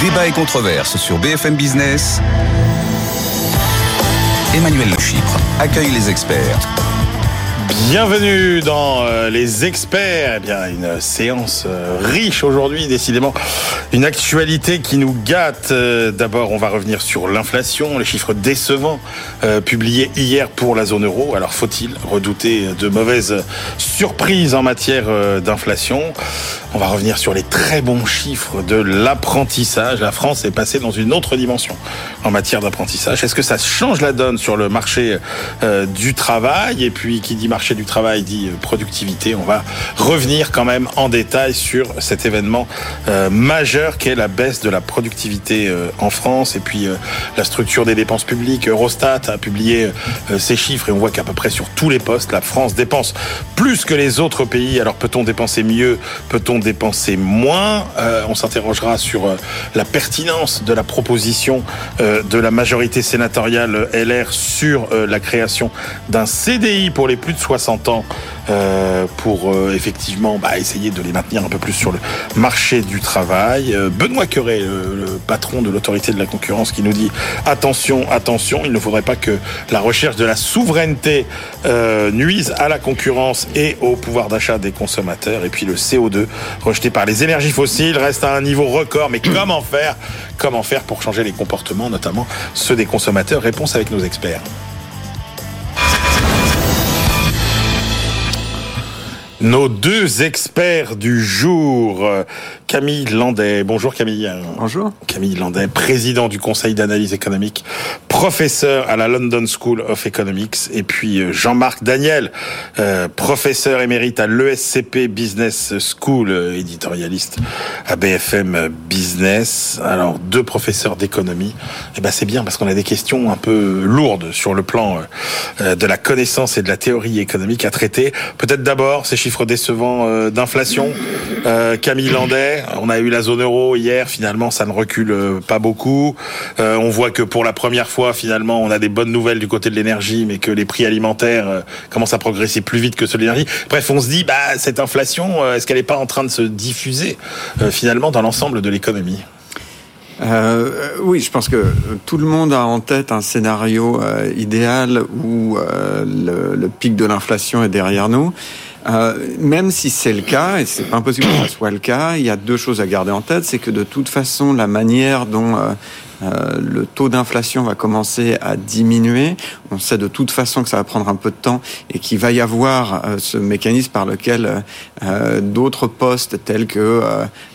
Débat et controverse sur BFM Business. Emmanuel Le Chypre accueille les experts. Bienvenue dans euh, les experts. Eh bien, une séance euh, riche aujourd'hui, décidément. Une actualité qui nous gâte. Euh, d'abord, on va revenir sur l'inflation, les chiffres décevants publiés hier pour la zone euro. Alors, faut-il redouter de mauvaises surprises en matière d'inflation? On va revenir sur les très bons chiffres de l'apprentissage. La France est passée dans une autre dimension en matière d'apprentissage. Est-ce que ça change la donne sur le marché du travail? Et puis, qui dit marché du travail dit euh, productivité. On va revenir quand même en détail sur cet événement euh, majeur qu'est la baisse de la productivité euh, en France et puis la structure des dépenses publiques. Eurostat a publié ces chiffres et on voit qu'à peu près sur tous les postes, la France dépense plus que les autres pays. Alors peut-on dépenser mieux? Peut-on dépenser moins? On s'interrogera sur la pertinence de la proposition de la majorité sénatoriale LR sur la création d'un CDI pour les plus de 60 ans euh, pour euh, effectivement bah, essayer de les maintenir un peu plus sur le marché du travail. Euh, Benoît Curé, le, patron de l'autorité de la concurrence, qui nous dit attention, attention, il ne faudrait pas que la recherche de la souveraineté nuise à la concurrence et au pouvoir d'achat des consommateurs. Et puis le CO2 rejeté par les énergies fossiles reste à un niveau record. Mais comment faire? Comment faire pour changer les comportements, notamment ceux des consommateurs? Réponse avec nos experts. Nos deux experts du jour, Camille Landais. Bonjour Camille. Bonjour. Camille Landais, président du Conseil d'analyse économique, professeur à la London School of Economics. Et puis euh, Jean-Marc Daniel, euh, professeur émérite à l'ESCP Business School, euh, éditorialiste à BFM Business. Alors deux professeurs d'économie. Et eh ben c'est bien parce qu'on a des questions un peu lourdes sur le plan de la connaissance et de la théorie économique à traiter. Peut-être d'abord ces chiffres chiffres décevants euh, d'inflation. Euh, Camille Landais, on a eu la zone euro hier, finalement ça ne recule euh, pas beaucoup. on voit que pour la première fois, finalement, on a des bonnes nouvelles du côté de l'énergie, mais que les prix alimentaires commencent à progresser plus vite que ceux de l'énergie. Bref, on se dit, bah cette inflation, est-ce qu'elle n'est pas en train de se diffuser finalement dans l'ensemble de l'économie? Oui, je pense que tout le monde a en tête un scénario idéal où le, pic de l'inflation est derrière nous. Euh, même si c'est le cas, et c'est pas impossible que ce soit le cas, il y a deux choses à garder en tête. C'est que de toute façon, la manière dont euh, euh, le taux d'inflation va commencer à diminuer. On sait de toute façon que ça va prendre un peu de temps et qu'il va y avoir euh, ce mécanisme par lequel euh, d'autres postes tels que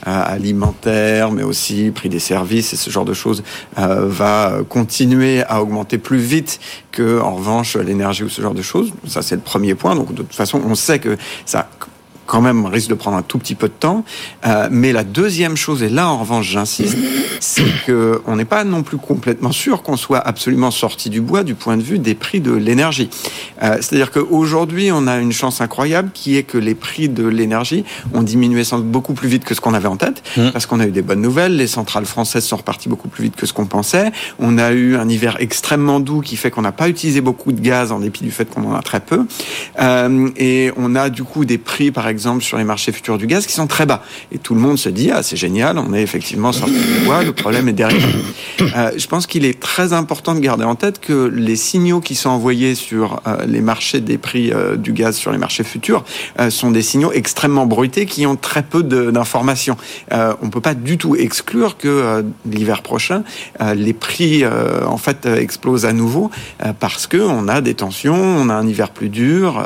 alimentaire, mais aussi prix des services et ce genre de choses va continuer à augmenter plus vite que en revanche l'énergie ou ce genre de choses. Ça c'est le premier point. Donc de toute façon, on sait que ça quand même risque de prendre un tout petit peu de temps. Euh, mais la deuxième chose, et là en revanche j'insiste, c'est que on n'est pas non plus complètement sûr qu'on soit absolument sorti du bois du point de vue des prix de l'énergie. Euh, C'est-à-dire qu'aujourd'hui on a une chance incroyable qui est que les prix de l'énergie ont diminué sans doute beaucoup plus vite que ce qu'on avait en tête, mmh. parce qu'on a eu des bonnes nouvelles. Les centrales françaises sont reparties beaucoup plus vite que ce qu'on pensait. On a eu un hiver extrêmement doux qui fait qu'on n'a pas utilisé beaucoup de gaz en dépit du fait qu'on en a très peu. Euh, et on a du coup des prix par exemple exemple, sur les marchés futurs du gaz qui sont très bas. Et tout le monde se dit, ah, c'est génial, on est effectivement sorti du bois, le problème est derrière. Euh, je pense qu'il est très important de garder en tête que les signaux qui sont envoyés sur euh, les marchés des prix euh, du gaz sur les marchés futurs euh, sont des signaux extrêmement bruités qui ont très peu d'informations. on peut pas du tout exclure que l'hiver prochain, les prix en fait explosent à nouveau parce que on a des tensions, on a un hiver plus dur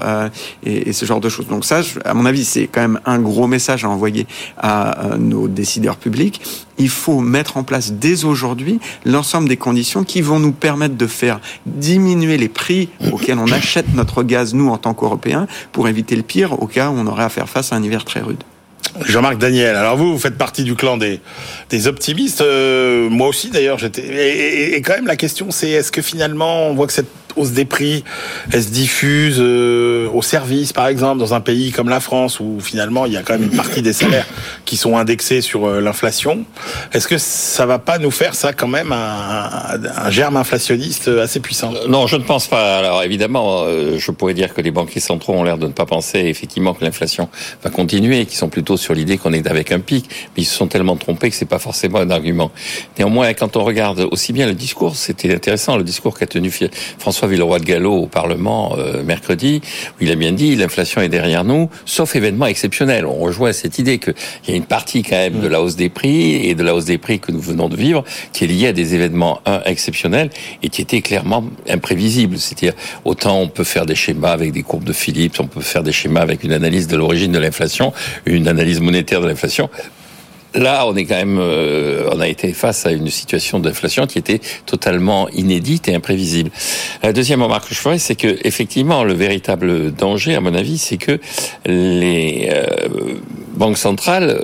et, et ce genre de choses. Donc ça, à mon avis, c'est quand même un gros message à envoyer à nos décideurs publics. Il faut mettre en place dès aujourd'hui l'ensemble des conditions qui vont nous permettre de faire diminuer les prix auxquels on achète notre gaz, nous, en tant qu'Européens, pour éviter le pire au cas où on aurait à faire face à un hiver très rude. Jean-Marc Daniel, alors vous, vous faites partie du clan des, optimistes. Euh, moi aussi, d'ailleurs, j'étais. Et, quand même, la question, c'est est-ce que finalement, on voit que cette hausse des prix, elle se diffuse euh, aux services, par exemple, dans un pays comme la France, où finalement il y a quand même une partie des salaires qui sont indexés sur euh, l'inflation. Est-ce que ça va pas nous faire ça quand même un, un germe inflationniste assez puissant? Non, je ne pense pas. Alors évidemment, je pourrais dire que les banquiers centraux ont l'air de ne pas penser effectivement que l'inflation va continuer, qu'ils sont plutôt sur l'idée qu'on est avec un pic, mais ils se sont tellement trompés que c'est pas forcément un argument. Néanmoins, quand on regarde aussi bien le discours, c'était intéressant, le discours qu'a tenu François Villeroy de Gallo au Parlement euh, mercredi, où il a bien dit l'inflation est derrière nous, sauf événement exceptionnel. On rejoint cette idée qu'il y a une partie quand même de la hausse des prix et de la hausse des prix que nous venons de vivre qui est liée à des événements un, exceptionnels et qui étaient clairement imprévisibles. C'est-à-dire autant on peut faire des schémas avec des courbes de Phillips, on peut faire des schémas avec une analyse de l'origine de l'inflation, une analyse monétaire de l'inflation. Là, on est quand même, euh, on a été face à une situation d'inflation qui était totalement inédite et imprévisible. La deuxième remarque que je ferais, c'est que effectivement, le véritable danger, à mon avis, c'est que les euh, banques centrales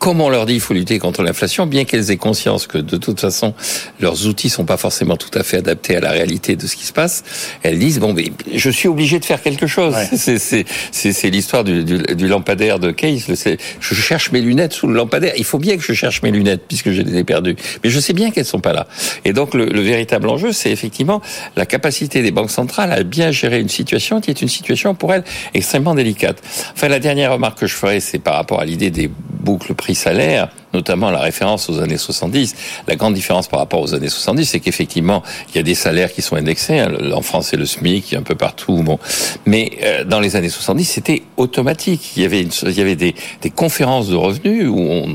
comme on leur dit, il faut lutter contre l'inflation, bien qu'elles aient conscience que de toute façon leurs outils sont pas forcément tout à fait adaptés à la réalité de ce qui se passe, elles disent bon, mais je suis obligé de faire quelque chose. C'est l'histoire du, du, du, lampadaire de Case. Je cherche mes lunettes sous le lampadaire. Il faut bien que je cherche mes lunettes puisque je les ai perdues, mais je sais bien qu'elles sont pas là. Et donc le, le véritable enjeu, c'est effectivement la capacité des banques centrales à bien gérer une situation qui est une situation pour elles extrêmement délicate. Enfin, la dernière remarque que je ferai, c'est par rapport à l'idée des boucles prix-salaire notamment la référence aux années 70. La grande différence par rapport aux années 70, c'est qu'effectivement, il y a des salaires qui sont indexés. Hein. En France, c'est le SMIC, un peu partout. Mais euh, dans les années 70, c'était automatique. Il y avait, des, conférences de revenus où on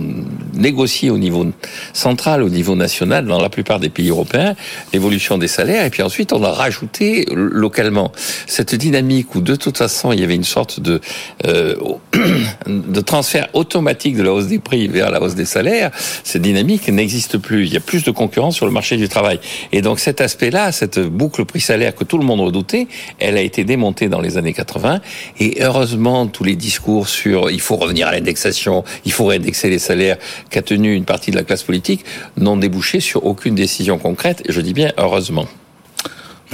négociait au niveau central, au niveau national, dans la plupart des pays européens, l'évolution des salaires. Et puis ensuite, on a rajouté localement cette dynamique où, de toute façon, il y avait une sorte de euh, de transfert automatique de la hausse des prix vers la hausse des salaires, cette dynamique n'existe plus. Il y a plus de concurrence sur le marché du travail. Et donc cet aspect-là, cette boucle prix-salaire que tout le monde redoutait, elle a été démontée dans les années 80. Et heureusement, tous les discours sur il faut revenir à l'indexation, il faut réindexer les salaires, qu'a tenu une partie de la classe politique, n'ont débouché sur aucune décision concrète. Et je dis bien heureusement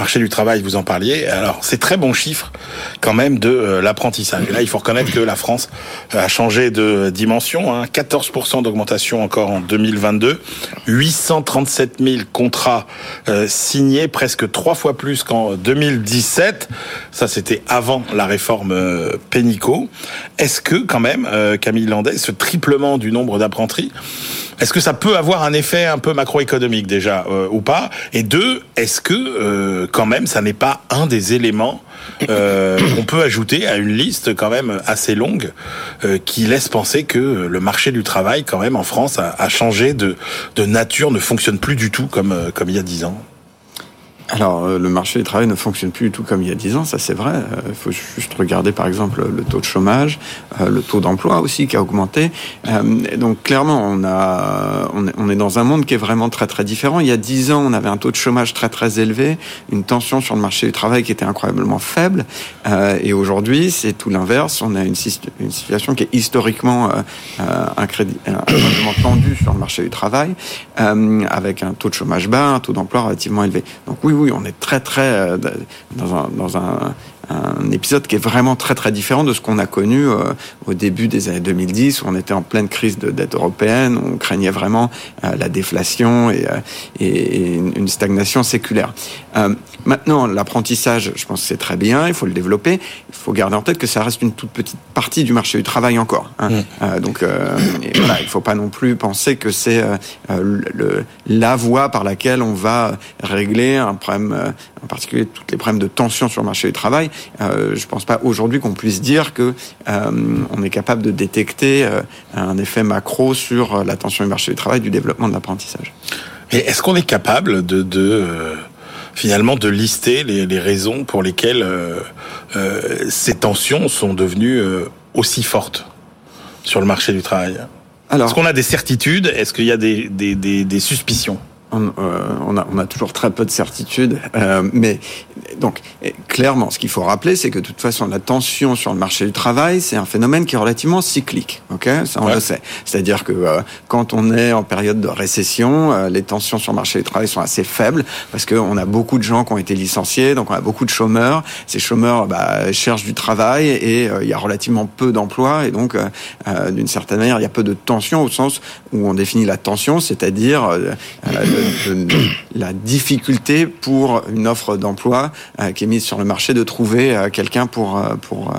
marché du travail, vous en parliez. Alors, c'est très bon chiffre quand même de euh, l'apprentissage. Là, il faut reconnaître que la France euh, a changé de dimension. Hein. 14% d'augmentation encore en 2022. 837 000 contrats euh, signés, presque trois fois plus qu'en 2017. Ça, c'était avant la réforme Pénicaud. Est-ce que, quand même, Camille Landais, ce triplement du nombre d'apprentis, est-ce que ça peut avoir un effet un peu macroéconomique déjà ou pas? Et deux, est-ce que quand même, ça n'est pas un des éléments euh, qu'on peut ajouter à une liste quand même assez longue euh, qui laisse penser que le marché du travail, quand même, en France, a, changé de, de nature, ne fonctionne plus du tout comme, euh, comme il y a dix ans? Alors, euh, le marché du travail ne fonctionne plus du tout comme il y a dix ans, ça c'est vrai. Euh, il faut juste regarder par exemple le taux de chômage, euh, le taux d'emploi aussi qui a augmenté. Donc clairement, on, a, on est dans un monde qui est vraiment très très différent. Il y a dix ans, on avait un taux de chômage très très élevé, une tension sur le marché du travail qui était incroyablement faible. Et aujourd'hui, c'est tout l'inverse. On a une, une, situation qui est historiquement incroyablement tendue sur le marché du travail, avec un taux de chômage bas, un taux d'emploi relativement élevé. Donc oui, oui, on est très très euh, dans un, épisode qui est vraiment très très différent de ce qu'on a connu euh, au début des années 2010 où on était en pleine crise de dette européenne, où on craignait vraiment euh, la déflation et, une stagnation séculaire. Maintenant, l'apprentissage, je pense que c'est très bien, il faut le développer. Il faut garder en tête que ça reste une toute petite partie du marché du travail encore. Hein. Mmh. donc, voilà, il ne faut pas non plus penser que c'est le, la voie par laquelle on va régler un problème, en particulier tous les problèmes de tension sur le marché du travail. Euh, je ne pense pas aujourd'hui qu'on puisse dire que euh, on est capable de détecter euh, un effet macro sur l'attention du marché du travail, du développement de l'apprentissage. Et est-ce qu'on est capable de, de finalement de lister les, les, raisons pour lesquelles ces tensions sont devenues aussi fortes sur le marché du travail. Est-ce qu'on a des certitudes? Est-ce qu'il y a des, des, des, des suspicions? On, on, a, on, a, toujours très peu de certitudes. Euh, mais donc, clairement, ce qu'il faut rappeler, c'est que de toute façon, la tension sur le marché du travail, c'est un phénomène qui est relativement cyclique. Ok, ça on le sait. C'est-à-dire que euh, quand on est en période de récession, euh, les tensions sur le marché du travail sont assez faibles parce qu'on a beaucoup de gens qui ont été licenciés, donc on a beaucoup de chômeurs. Ces chômeurs bah, cherchent du travail et il y a relativement peu d'emplois et donc, d'une certaine manière, il y a peu de tension au sens où on définit la tension, c'est-à-dire la difficulté pour une offre d'emploi euh, qui est mise sur le marché de trouver euh, quelqu'un pour euh, pour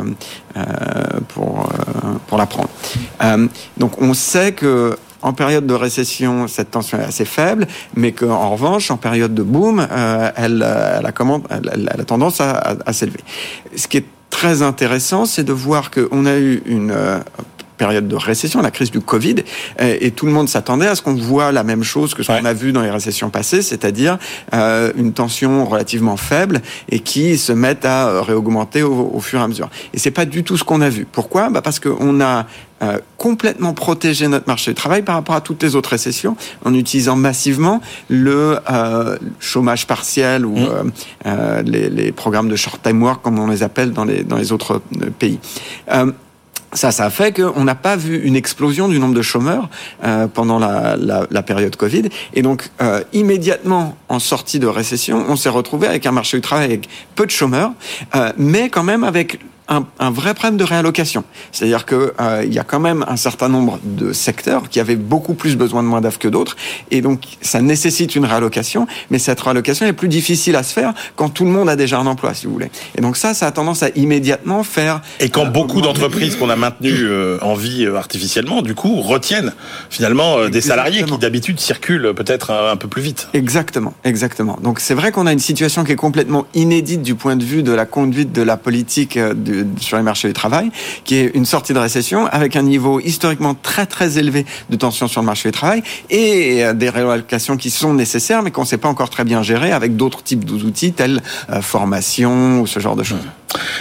pour la prendre. donc on sait que en période de récession, cette tension est assez faible, mais qu'en revanche, en période de boom, elle, a tendance à s'élever. Ce qui est très intéressant, c'est de voir qu'on a eu une période de récession, la crise du Covid, et, tout le monde s'attendait à ce qu'on voit la même chose que ce qu'on a vu dans les récessions passées, c'est-à-dire euh, une tension relativement faible et qui se met à euh, réaugmenter au, fur et à mesure. Et c'est pas du tout ce qu'on a vu. Pourquoi? Bah Parce qu'on a euh, complètement protégé notre marché du travail par rapport à toutes les autres récessions en utilisant massivement le euh, chômage partiel ou mmh. euh, les, les, programmes de short time work comme on les appelle dans les, dans les autres pays ça, ça a fait qu'on n'a pas vu une explosion du nombre de chômeurs euh, pendant la, la, la, période Covid. Et donc, euh, immédiatement, en sortie de récession, on s'est retrouvé avec un marché du travail avec peu de chômeurs, euh, mais quand même avec un, un, vrai problème de réallocation. C'est-à-dire que euh, il y a quand même un certain nombre de secteurs qui avaient beaucoup plus besoin de main d'œuvre que d'autres, et donc ça nécessite une réallocation. Mais cette réallocation est plus difficile à se faire quand tout le monde a déjà un emploi, si vous voulez. Et donc ça, ça a tendance à immédiatement faire. Et quand euh, beaucoup d'entreprises qu'on a maintenues euh, en vie artificiellement, du coup, retiennent finalement des salariés qui d'habitude circulent peut-être un, peu plus vite. Exactement, exactement. Donc c'est vrai qu'on a une situation qui est complètement inédite du point de vue de la conduite de la politique sur les marchés du travail, qui est une sortie de récession avec un niveau historiquement très très élevé de tension sur le marché du travail et euh, des réallocations qui sont nécessaires mais qu'on ne sait pas encore très bien gérer avec d'autres types d'outils tels euh, formation ou ce genre de choses.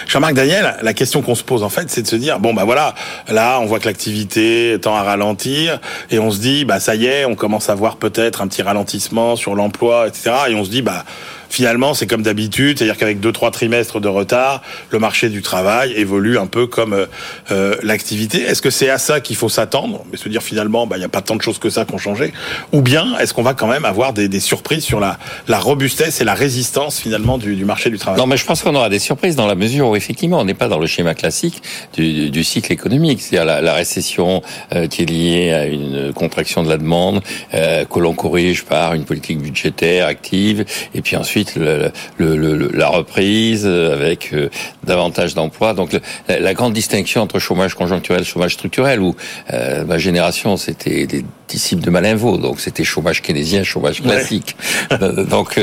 Jean-Marc Daniel, la question qu'on se pose en fait, c'est de se dire bon bah voilà, là on voit que l'activité tend à ralentir et on se dit bah ça y est, on commence à voir peut-être un petit ralentissement sur l'emploi, etc. Et on se dit bah finalement, c'est comme d'habitude, c'est-à-dire qu'avec deux trois trimestres de retard, le marché du travail évolue un peu comme euh, euh l'activité. Est-ce que c'est à ça qu'il faut s'attendre, mais se dire finalement, bah il n'y a pas tant de choses que ça qui ont changé, ou bien est-ce qu'on va quand même avoir des, surprises sur la, robustesse et la résistance finalement du, marché du travail? Non, mais je pense qu'on aura des surprises dans la mesure où effectivement on n'est pas dans le schéma classique du, cycle économique, c'est-à-dire la, récession euh, qui est liée à une contraction de la demande que l'on corrige par une politique budgétaire active, et puis ensuite le, la reprise avec euh, davantage d'emplois. Donc la, grande distinction entre chômage conjoncturel chômage structurel, où euh, ma génération c'était des de Malinvaux, donc c'était chômage keynésien, chômage classique. Euh, donc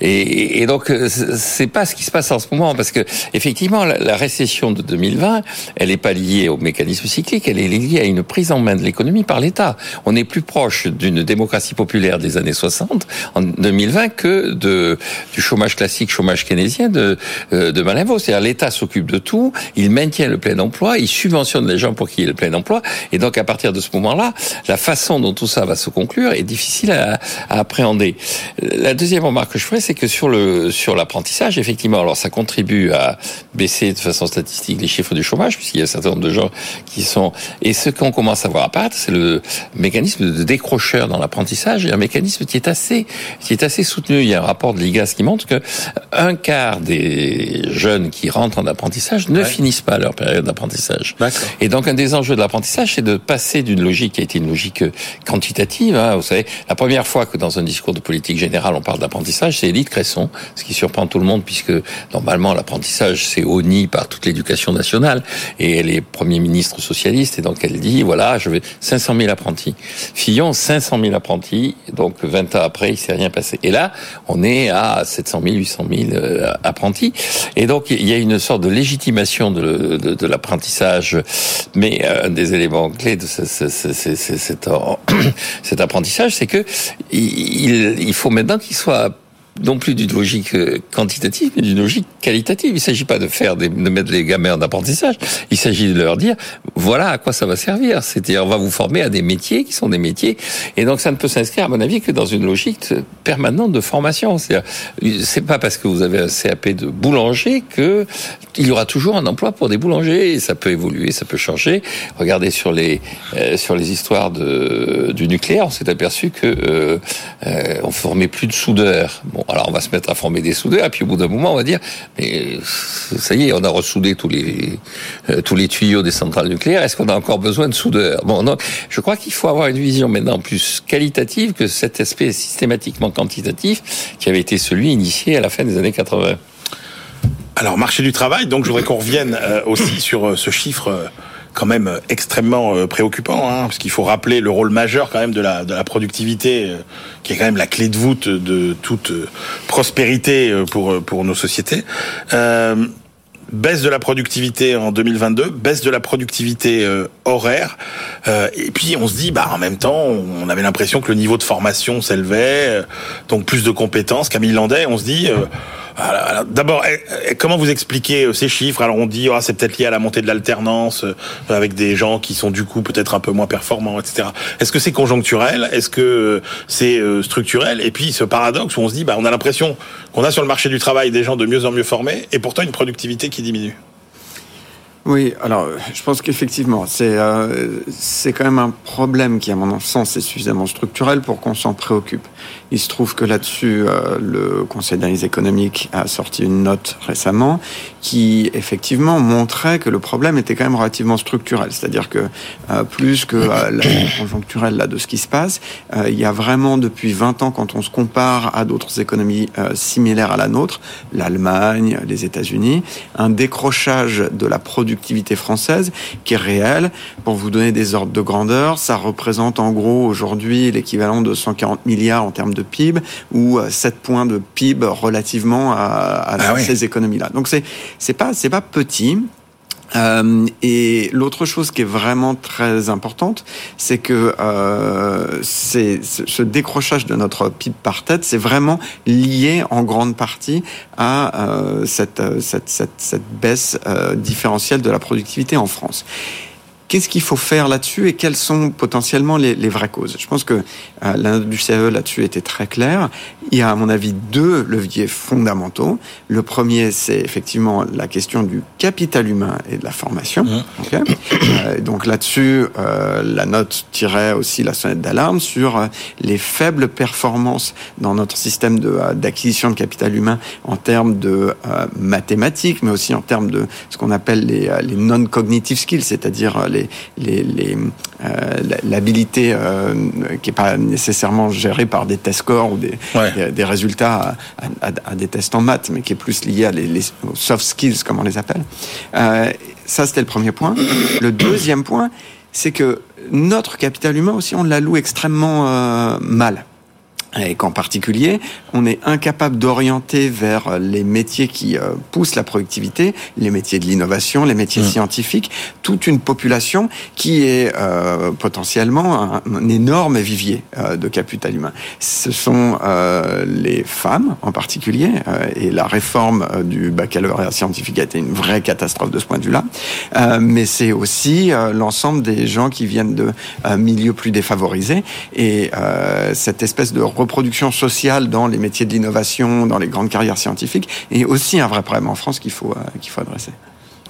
et, et, donc c'est pas ce qui se passe en ce moment parce que effectivement la, récession de 2020, elle est pas liée au mécanisme cyclique, elle est liée à une prise en main de l'économie par l'État. On est plus proche d'une démocratie populaire des années 60 en 2020 que de du chômage classique, chômage keynésien de, euh, de Malinvaux. C'est-à-dire l'État s'occupe de tout, il maintient le plein emploi, il subventionne les gens pour qu'il y ait le plein emploi. Et donc à partir de ce moment-là, la façon dont tout ça va se conclure est difficile à, à appréhender. La deuxième remarque que je ferai, c'est que sur le sur l'apprentissage, effectivement, alors ça contribue à baisser de façon statistique les chiffres du chômage, puisqu'il y a un certain nombre de gens qui sont... Et ce qu'on commence à voir apparaître, c'est le mécanisme de décrocheur dans l'apprentissage, et un mécanisme qui est assez qui est assez soutenu. Il y a un rapport de l'IGA ce qui montre que un quart des jeunes qui rentrent en apprentissage ne finissent pas leur période d'apprentissage. Et donc un des enjeux de l'apprentissage, c'est de passer d'une logique qui a été une logique quantitative. Hein, vous savez, la première fois que dans un discours de politique générale on parle d'apprentissage, c'est Edith Cresson, ce qui surprend tout le monde puisque normalement l'apprentissage c'est honni par toute l'éducation nationale et elle est premier ministre socialiste et donc elle dit voilà je veux 500 000 apprentis. Fillon 500 000 apprentis, donc 20 ans après il s'est rien passé. Et là on est à 700 000, 800 000 apprentis. Et donc, il y a une sorte de légitimation de, l'apprentissage. Mais un des éléments clés de ce, ce, ce, cet, apprentissage, c'est que il faut maintenant qu'il soit non plus d'une logique euh, quantitative, mais d'une logique qualitative. Il ne s'agit pas de faire des, de mettre les gamins en apprentissage. Il s'agit de leur dire voilà à quoi ça va servir. C'est-à-dire on va vous former à des métiers qui sont des métiers. Et donc ça ne peut s'inscrire à mon avis que dans une logique permanente de formation. C'est pas parce que vous avez un CAP de boulanger que il y aura toujours un emploi pour des boulangers. Ça peut évoluer, ça peut changer. Regardez sur les euh, sur les histoires de, du nucléaire, on s'est aperçu que euh, euh, on formait plus de soudeurs. Alors on va se mettre à former des soudeurs, et puis au bout d'un moment, on va dire, mais ça y est, on a ressoudé tous les euh, tous les tuyaux des centrales nucléaires. Est-ce qu'on a encore besoin de soudeurs? Bon. Je crois qu'il faut avoir une vision maintenant plus qualitative que cet aspect systématiquement quantitatif qui avait été celui initié à la fin des années 80. Alors, marché du travail, donc je voudrais qu'on revienne euh, aussi sur euh, ce chiffre quand même extrêmement préoccupant, hein, parce qu'il faut rappeler le rôle majeur quand même de la, productivité, qui est quand même la clé de voûte de toute prospérité pour, nos sociétés. Euh, baisse de la productivité en 2022, baisse de la productivité euh, horaire, euh, et puis on se dit, bah en même temps, on avait l'impression que le niveau de formation s'élevait, euh, donc plus de compétences. Camille Landais, on se dit D'abord, eh, eh, comment vous expliquez euh, ces chiffres? Alors on dit, oh, c'est peut-être lié à la montée de l'alternance, euh, avec des gens qui sont du coup peut-être un peu moins performants, etc. Est-ce que c'est conjoncturel? Est-ce que euh, c'est structurel? Et puis ce paradoxe où on se dit, bah, on a l'impression qu'on a sur le marché du travail des gens de mieux en mieux formés, et pourtant une productivité qui diminue. Oui, alors je pense qu'effectivement, c'est euh, c'est quand même un problème qui, à mon sens, est suffisamment structurel pour qu'on s'en préoccupe. Il se trouve que là-dessus, euh, le Conseil d'analyse économique a sorti une note récemment qui, effectivement, montrait que le problème était quand même relativement structurel. C'est-à-dire que euh, plus que la conjoncturelle de ce qui se passe, il y a vraiment depuis 20 ans, quand on se compare à d'autres économies similaires à la nôtre, l'Allemagne, les États-Unis, un décrochage de la production productivité française qui est réelle. Pour vous donner des ordres de grandeur, ça représente en gros aujourd'hui l'équivalent de 140 milliards en termes de PIB ou 7 euh, points de PIB relativement à, ah ces économies-là. Donc c'est c'est pas c'est pas petit. Euh, et l'autre chose qui est vraiment très importante, c'est que euh, c'est ce décrochage de notre PIB par tête, c'est vraiment lié en grande partie à euh, cette, cette, cette, cette, baisse euh, différentielle de la productivité en France. Qu'est-ce qu'il faut faire là-dessus et quelles sont potentiellement les, les vraies causes? Je pense que euh, la du CE là-dessus était très claire. Il y a à mon avis deux leviers fondamentaux. Le premier, c'est effectivement la question du capital humain et de la formation. Mmh. euh, donc là-dessus, euh, la note tirait aussi la sonnette d'alarme sur euh, les faibles performances dans notre système d'acquisition de, capital humain en termes de mathématiques, mais aussi en termes de ce qu'on appelle les, les non-cognitive skills, c'est-à-dire euh, l'habilité euh, qui n'est pas nécessairement gérée par des test scores ou des, des, résultats à, des tests en maths, mais qui est plus lié à les, soft skills, comme on les appelle. Euh, ça, c'était le premier point. Le deuxième point, c'est que notre capital humain aussi, on l'alloue extrêmement mal et qu'en particulier, on est incapable d'orienter vers les métiers qui euh, poussent la productivité, les métiers de l'innovation, les métiers mmh. scientifiques, toute une population qui est euh, potentiellement un, énorme vivier euh, de capital humain. Ce sont les femmes en particulier, et la réforme du baccalauréat scientifique a été une vraie catastrophe de ce point de vue-là, mais c'est aussi l'ensemble des gens qui viennent de milieux plus défavorisés, et cette espèce de reproduction sociale dans les métiers de l'innovation, dans les grandes carrières scientifiques, et aussi un vrai problème en France qu'il faut, euh, qu'il faut adresser.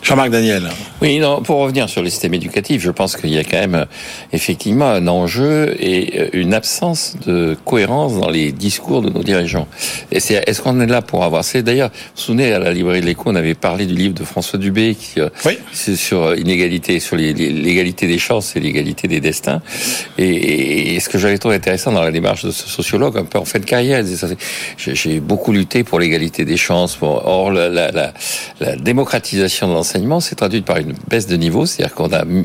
Jean-Marc Daniel. Oui, non, pour revenir sur le système éducatif, je pense qu'il y a quand même effectivement un enjeu et euh, une absence de cohérence dans les discours de nos dirigeants. Et c'est, est-ce qu'on est là pour avoir C'est d'ailleurs, vous vous souvenez, à la librairie de l'Écho, on avait parlé du livre de François Dubé qui, euh, oui. c'est sur inégalité, sur l'égalité des chances et l'égalité des destins. Et, et ce que j'avais trouvé intéressant dans la démarche de ce sociologue, un peu en fin de carrière, j'ai beaucoup lutté pour l'égalité des chances. or, la, la, la, la démocratisation de l'enseignement s'est traduite par une baisse de niveau, c'est-à-dire qu'on a euh,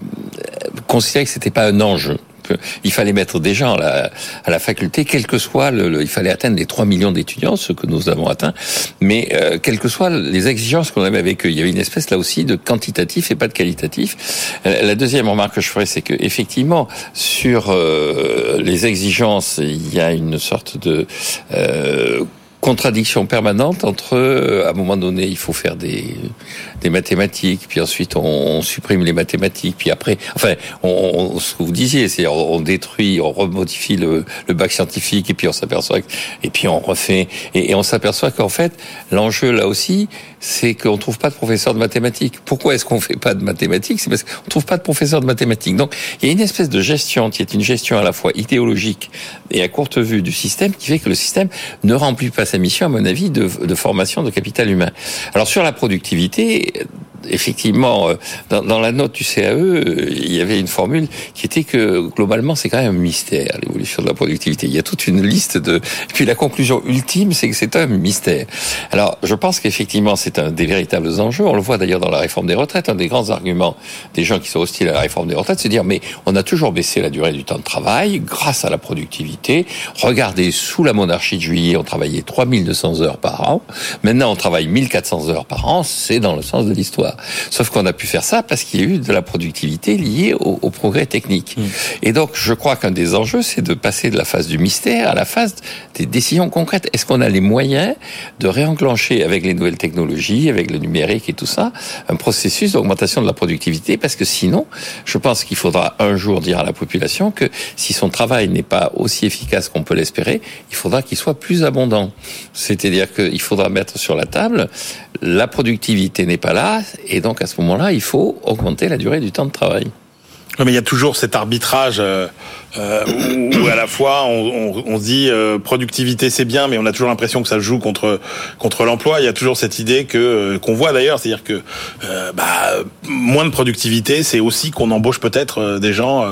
considéré que c'était pas un enjeu. Il fallait mettre des gens à la, faculté, quel que soit le, il fallait atteindre les 3 millions d'étudiants, ce que nous avons atteint, mais euh, quelles que soient les exigences qu'on avait avec eux, il y avait une espèce là aussi de quantitatif et pas de qualitatif. Euh, la deuxième remarque que je ferais, c'est que effectivement sur les exigences, il y a une sorte de contradiction permanente entre, euh, à un moment donné, il faut faire des, des mathématiques, puis ensuite on, supprime les mathématiques, puis après, enfin, on, ce que vous disiez, c'est on, détruit, on remodifie le, le bac scientifique, et puis on s'aperçoit, et puis on refait, et, on s'aperçoit qu'en fait, l'enjeu là aussi, c'est qu'on trouve pas de professeur de mathématiques. Pourquoi est-ce qu'on fait pas de mathématiques? C'est parce qu'on trouve pas de professeur de mathématiques. Donc, il y a une espèce de gestion qui est une gestion à la fois idéologique et à courte vue du système qui fait que le système ne remplit pas sa mission, à mon avis, de, de formation de capital humain. Alors, sur la productivité, effectivement, euh, dans, dans, la note du CAE, euh, il y avait une formule qui était que globalement, c'est quand même un mystère l'évolution de la productivité. Il y a toute une liste de. Puis la conclusion ultime, c'est que c'est un mystère. Alors, je pense qu'effectivement, c'est un des véritables enjeux. On le voit d'ailleurs dans la réforme des retraites. Un des grands arguments des gens qui sont hostiles à la réforme des retraites, c'est de dire mais on a toujours baissé la durée du temps de travail grâce à la productivité. Regardez, sous la monarchie de juillet, on travaillait 3200 heures par an. Maintenant, on travaille 1400 heures par an. C'est dans le sens de l'histoire. Sauf qu'on a pu faire ça parce qu'il y a eu de la productivité liée au, progrès technique. Mm. Et donc, je crois qu'un des enjeux, c'est de passer de la phase du mystère à la phase des décisions concrètes. Est-ce qu'on a les moyens de réenclencher avec les nouvelles technologies, avec le numérique et tout ça, un processus d'augmentation de la productivité? Parce que sinon, je pense qu'il faudra un jour dire à la population que si son travail n'est pas aussi efficace qu'on peut l'espérer, il faudra qu'il soit plus abondant. C'est-à-dire qu'il faudra mettre sur la table la productivité n'est pas là, et donc à ce moment-là, il faut augmenter la durée du temps de travail. mais il y a toujours cet arbitrage euh, euh, où, à la fois on, on, dit euh, productivité c'est bien, mais on a toujours l'impression que ça joue contre contre l'emploi. Il y a toujours cette idée que qu'on voit d'ailleurs, c'est-à-dire que bah, moins de productivité, c'est aussi qu'on embauche peut-être des gens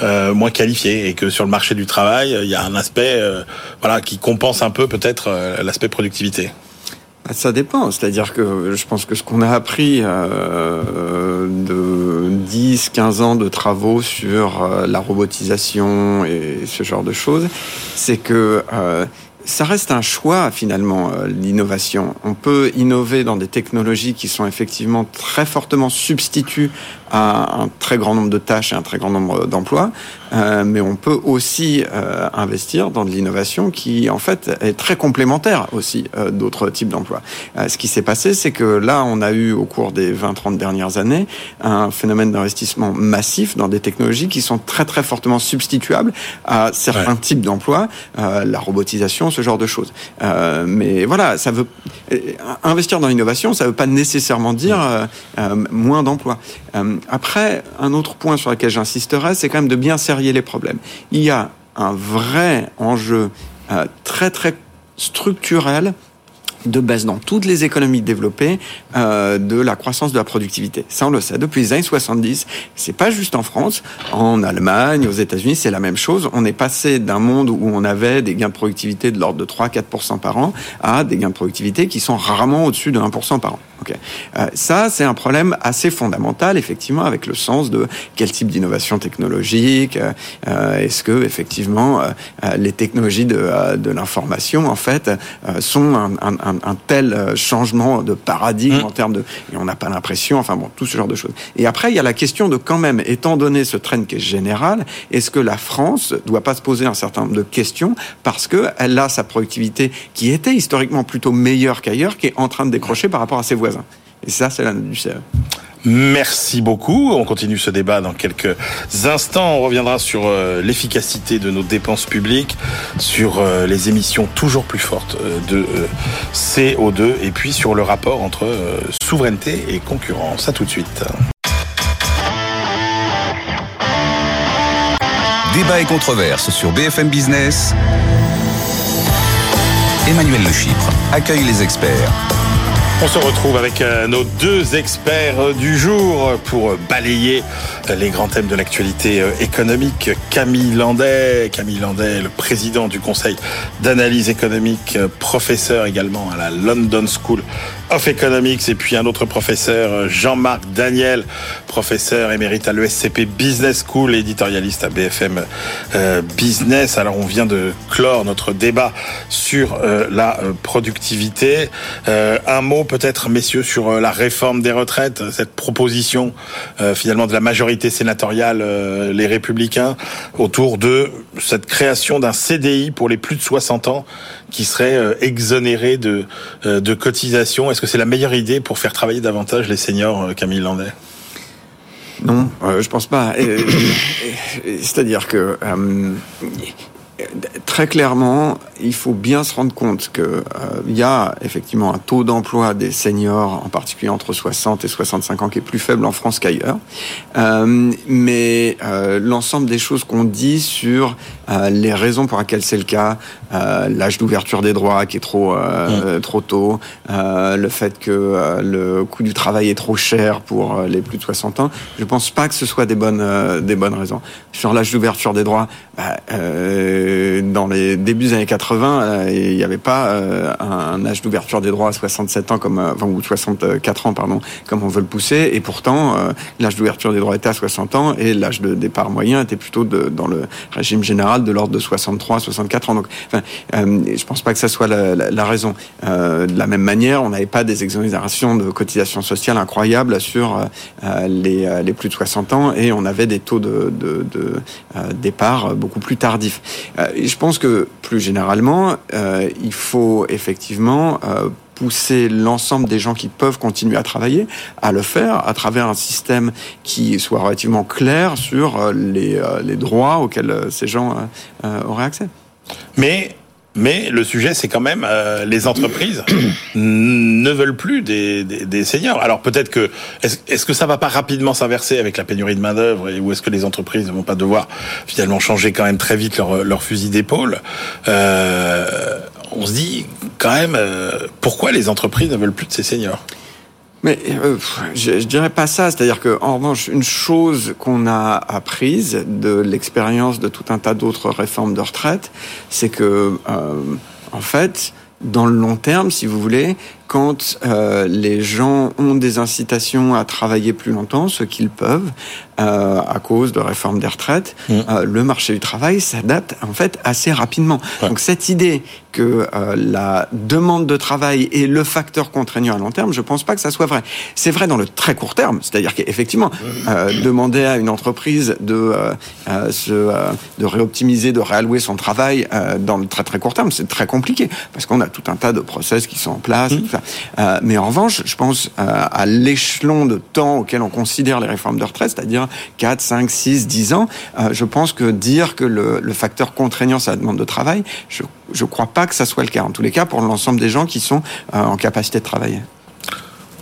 moins qualifiés et que sur le marché du travail, il y a un aspect voilà qui compense un peu peut-être l'aspect productivité. Ça dépend, c'est-à-dire que je pense que ce qu'on a appris euh, de 10, 15 ans de travaux sur euh, la robotisation et ce genre de choses, c'est que euh, ça reste un choix finalement, l'innovation. On peut innover dans des technologies qui sont effectivement très fortement substituts à un très grand nombre de tâches et un très grand nombre d'emplois, euh, mais on peut aussi euh, investir dans de l'innovation qui en fait est très complémentaire aussi euh, d'autres types d'emplois. Euh, ce qui s'est passé, c'est que là, on a eu au cours des 20-30 dernières années un phénomène d'investissement massif dans des technologies qui sont très très fortement substituables à certains types d'emplois, la robotisation, ce genre de choses. mais voilà, ça veut investir dans l'innovation, ça veut pas nécessairement dire moins d'emplois. Après, un autre point sur lequel j'insisterai, c'est quand même de bien serrer les problèmes. Il y a un vrai enjeu euh, très très structurel de baisse dans toutes les économies développées euh, de la croissance de la productivité. Ça, on le sait depuis les années 70. C'est pas juste en France, en Allemagne, aux États-Unis, c'est la même chose. On est passé d'un monde où on avait des gains de productivité de l'ordre de 3-4% par an à des gains de productivité qui sont rarement au-dessus de 1% par an. Okay. Euh, ça, c'est un problème assez fondamental, effectivement, avec le sens de quel type d'innovation technologique. Euh, euh Est-ce que, effectivement, euh, euh, les technologies de, de l'information, en fait, sont un, un, un, tel changement de paradigme mmh. en termes de... Et on n'a pas l'impression, enfin bon, tout ce genre de choses. Et après, il y a la question de quand même, étant donné ce trend qui est général, est-ce que la France doit pas se poser un certain nombre de questions parce qu'elle a sa productivité qui était historiquement plutôt meilleure qu'ailleurs, qui est en train de décrocher par rapport à ses voisins? Et ça, c'est la note du CE. Merci beaucoup. On continue ce débat dans quelques instants. On reviendra sur euh, l'efficacité de nos dépenses publiques, sur euh, les émissions toujours plus fortes euh, de CO2 et puis sur le rapport entre souveraineté et concurrence. À tout de suite. Débat et controverse sur BFM Business. Emmanuel Le Chypre accueille les experts. On se retrouve avec euh, nos deux experts du jour pour balayer les grands thèmes de l'actualité euh, économique. Camille Landais, Camille Landais, le président du Conseil d'analyse économique, euh, professeur également à la London School of Economics, et puis un autre professeur, Jean-Marc Daniel, professeur émérite à l'ESCP Business School, éditorialiste à BFM Business. Alors on vient de clore notre débat sur la productivité. un mot peut-être, messieurs, sur euh, la réforme des retraites, cette proposition euh, finalement de la majorité sénatoriale, euh, les républicains, autour de cette création d'un CDI pour les plus de 60 ans qui seraient euh, exonérés de, euh, de cotisations. Est-ce que c'est la meilleure idée pour faire travailler davantage les seniors, Camille Landais? Non, je pense pas. C'est-à-dire que très clairement, il faut bien se rendre compte que euh, y a effectivement un taux d'emploi des seniors, en particulier entre 60 et 65 ans, qui est plus faible en France qu'ailleurs. Euh, mais euh, l'ensemble des choses qu'on dit sur euh, les raisons pour lesquelles c'est le cas, euh, l'âge d'ouverture des droits qui est trop euh, trop tôt, euh, le fait que euh, le coût du travail est trop cher pour les plus de 60 ans, je pense pas que ce soit des bonnes euh, des bonnes raisons. Sur l'âge d'ouverture des droits, bah, euh, dans les débuts des années 80, euh, il n'y avait pas euh, un, âge d'ouverture des droits à 67 ans comme enfin, ou 64 ans pardon, comme on veut le pousser et pourtant euh, l'âge d'ouverture des droits était à 60 ans et l'âge de départ moyen était plutôt de, dans le régime général de l'ordre de 63 64 ans. Donc enfin, euh, je pense pas que ça soit la, raison. Euh, de la même manière, on n'avait pas des exonérations de cotisations sociales incroyables sur euh, les, euh, les plus de 60 ans et on avait des taux de, départ beaucoup plus tardifs. Je pense que plus généralement, il faut effectivement pousser l'ensemble des gens qui peuvent continuer à travailler à le faire à travers un système qui soit relativement clair sur les, droits auxquels ces gens auraient accès. Mais mais le sujet, c'est quand même euh, les entreprises ne veulent plus des, des, des seniors. Alors peut-être que est-ce est que ça va pas rapidement s'inverser avec la pénurie de main d'œuvre ou est-ce que les entreprises ne vont pas devoir finalement changer quand même très vite leur, leur fusil d'épaule euh, On se dit quand même euh, pourquoi les entreprises ne veulent plus de ces seniors? Mais euh, je, je dirais pas ça. C'est-à-dire que, en revanche, une chose qu'on a apprise de l'expérience de tout un tas d'autres réformes de retraite, c'est que, euh, en fait, dans le long terme, si vous voulez, quand euh, les gens ont des incitations à travailler plus longtemps, ce qu'ils peuvent, euh, à cause de réforme des retraites, Mmh. euh, le marché du travail s'adapte en fait assez rapidement. Ouais. Donc cette idée que euh, la demande de travail est le facteur contraignant à long terme, je pense pas que ça soit vrai. C'est vrai dans le très court terme, c'est-à-dire qu'effectivement, euh, demander à une entreprise de euh, se, euh, de réoptimiser, de réallouer son travail euh, dans le très très court terme, c'est très compliqué parce qu'on a tout un tas de process qui sont en place. ça. Euh, mais en revanche, je pense euh, à l'échelon de temps auquel on considère les réformes de retraite, c'est-à-dire 4, 5, 6, 10 ans, euh, je pense que dire que le, le facteur contraignant, c'est la demande de travail, je je crois pas que ça soit le cas. En tous les cas, pour l'ensemble des gens qui sont euh, en capacité de travailler.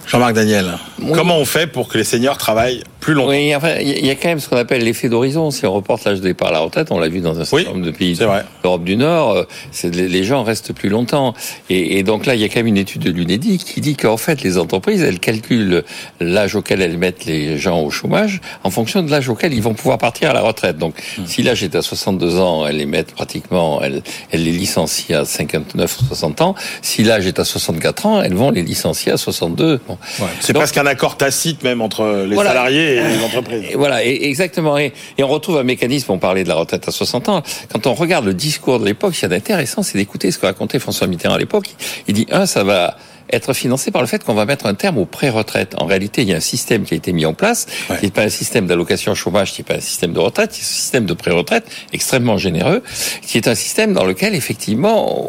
Jean-Marc Daniel, Oui. comment on fait pour que les seniors travaillent plus longtemps Oui, enfin, il y a- quand même ce qu'on appelle l'effet d'horizon. Si on reporte l'âge de départ à la retraite, on l'a vu dans un certain Oui, nombre de pays d'Europe du Nord, euh, les gens restent plus longtemps. Et, et donc là, il y a quand même une étude de l'UNEDIC qui dit qu'en fait, les entreprises, elles calculent l'âge auquel elles mettent les gens au chômage en fonction de l'âge auquel ils vont pouvoir partir à la retraite. Donc, Mmh. si l'âge est à 62 ans, elles les mettent pratiquement, elles, elles les licencient à 59 ou 60 ans. Si l'âge est à 64 ans, elles vont les licencier à 62. Bon. C'est presque un accord tacite même entre les Voilà. salariés et les entreprises. Et voilà, et- exactement. Et, et on retrouve un mécanisme, on parlait de la retraite à 60 ans. Quand on regarde le discours de l'époque, ce qui est intéressant, c'est d'écouter ce que racontait François Mitterrand à l'époque. Il dit, un, ça va être financé par le fait qu'on va mettre un terme aux pré-retraites. En réalité, il y a un système qui a été mis en place, Ouais. qui n'est pas un système d'allocation chômage, qui n'est pas un système de retraite, c'est un système de pré-retraite extrêmement généreux, qui est un système dans lequel, effectivement,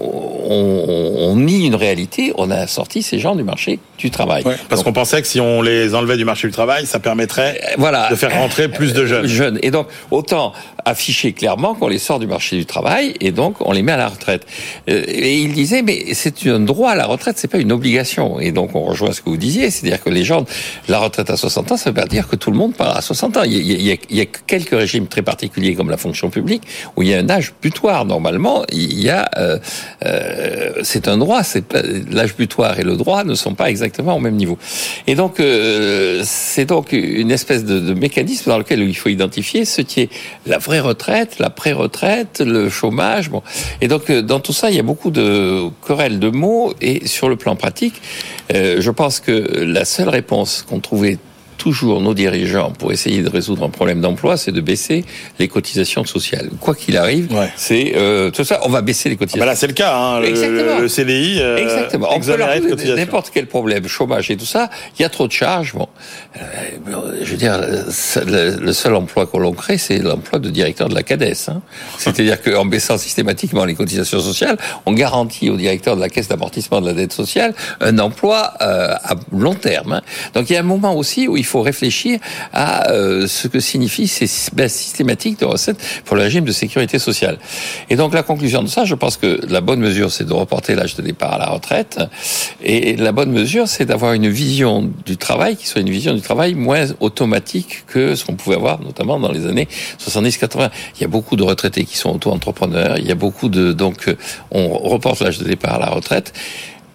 on, on nie une réalité, on a sorti ces gens du marché du travail. Ouais, parce qu'on pensait que si on les enlevait du marché du travail, ça permettrait voilà. de faire rentrer plus de jeunes. jeunes. Et donc, autant afficher clairement qu'on les sort du marché du travail et donc on les met à la retraite. Euh, Et il disait, mais c'est un droit à la retraite, c'est pas une obligation. Et donc, on rejoint ce que vous disiez, c'est-à-dire que les gens, la retraite à 60 ans, ça veut pas dire que tout le monde part à 60 ans. Il y a, il y a- il y a quelques régimes très particuliers comme la fonction publique où il y a un âge butoir. Normalement, il y a, euh, euh, c'est un droit. C'est l'âge butoir et le droit ne sont pas exactement au même niveau. Et donc, euh, c'est donc une espèce de, de mécanisme dans lequel il faut identifier ce qui est la vraie retraite, la pré-retraite, le chômage. Bon. Et donc, euh, dans tout ça, il y a beaucoup de querelles de mots. Et sur le plan pratique, euh, je pense que la seule réponse qu'on trouvait toujours nos dirigeants pour essayer de résoudre un problème d'emploi, c'est de baisser les cotisations sociales. Quoi qu'il arrive, Ouais. c'est euh, tout ça. On va baisser les Ah bah cotisations. là, c'est le cas. Hein, le, le CDI. euh, Exactement. On peut leur n'importe quel problème, chômage et tout ça. Il y a trop de charges. Bon, Euh, je veux dire, le, le seul emploi que l'on crée, c'est l'emploi de directeur de la CADES. Hein. C'est-à-dire qu'en baissant systématiquement les cotisations sociales, on garantit au directeur de la caisse d'amortissement de la dette sociale un emploi euh, à long terme. hein. Donc il y a un moment aussi où il faut réfléchir à euh, ce que signifie ces baisses systématiques de recettes pour le régime de sécurité sociale. Et donc la conclusion de ça, je pense que la bonne mesure, c'est de reporter l'âge de départ à la retraite. Et la bonne mesure, c'est d'avoir une vision du travail qui soit une vision du travail moins automatique que ce qu'on pouvait avoir, notamment dans les années 70-80. Il y a beaucoup de retraités qui sont auto-entrepreneurs. Il y a beaucoup de donc on reporte l'âge de départ à la retraite.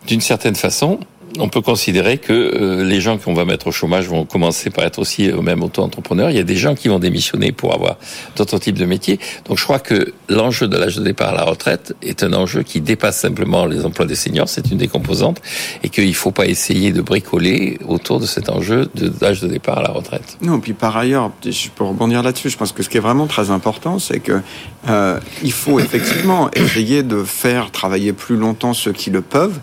D'une certaine façon, on peut considérer que euh, les gens qu'on va mettre au chômage vont commencer par être aussi eux-mêmes auto-entrepreneurs. Il y a des gens qui vont démissionner pour avoir d'autres types de métiers. Donc je crois que l'enjeu de l'âge de départ à la retraite est un enjeu qui dépasse simplement les emplois des seniors, c'est une des composantes, et qu'il ne faut pas essayer de bricoler autour de cet enjeu de l'âge de départ à la retraite. Non, puis par ailleurs, je peux rebondir là-dessus. Je pense que ce qui est vraiment très important, c'est que euh, il faut effectivement essayer de faire travailler plus longtemps ceux qui le peuvent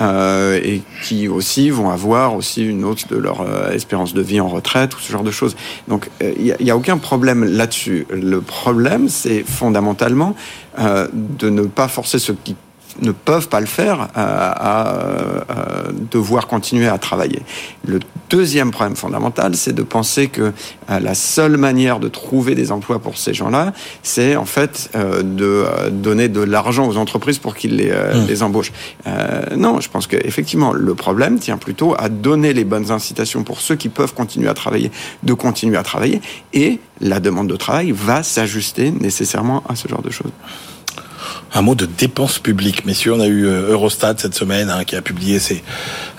euh, et qui aussi vont avoir aussi une hausse de leur euh, espérance de vie en retraite ou ce genre de choses. Donc euh, il n'y a, a, aucun problème là-dessus. Le problème, c'est fondamentalement euh, de ne pas forcer ceux qui ne peuvent pas le faire euh, à, à, devoir continuer à travailler. Le deuxième problème fondamental, c'est de penser que euh, la seule manière de trouver des emplois pour ces gens-là, c'est en fait euh, de donner de l'argent aux entreprises pour qu'ils les, mmh. les, embauchent. Euh, non, je pense qu'effectivement, le problème tient plutôt à donner les bonnes incitations pour ceux qui peuvent continuer à travailler, de continuer à travailler, et la demande de travail va s'ajuster nécessairement à ce genre de choses. Un mot de dépenses publiques, messieurs. On a eu Eurostat cette semaine hein, qui a publié ses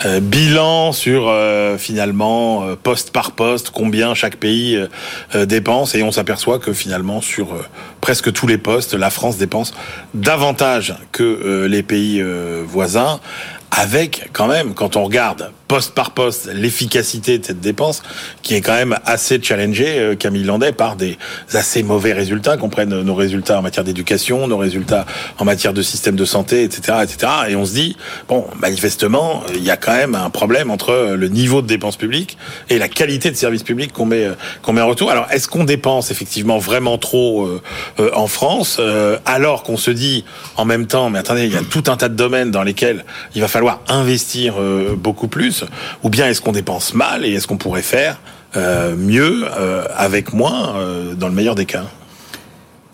euh, bilans sur euh, finalement euh, poste par poste combien chaque pays dépense et on s'aperçoit que finalement sur presque tous les postes, la France dépense davantage que les pays voisins avec quand même, quand on regarde poste par poste l'efficacité de cette dépense, qui est quand même assez challengée, euh, Camille Landais, par des assez mauvais résultats, qu'on prenne nos résultats en matière d'éducation, nos résultats en matière de système de santé, etc., etc. Et on se dit, bon, manifestement, il y a quand même un problème entre le niveau de dépenses publiques et la qualité de services publics qu'on met, qu'on met en retour. Alors, est-ce qu'on dépense effectivement vraiment trop euh, euh, en France, alors qu'on se dit en même temps, mais attendez, il y a tout un tas de domaines dans lesquels il va falloir investir euh, beaucoup plus Ou bien est-ce qu'on dépense mal et est-ce qu'on pourrait faire euh, mieux euh, avec moins dans le meilleur des cas?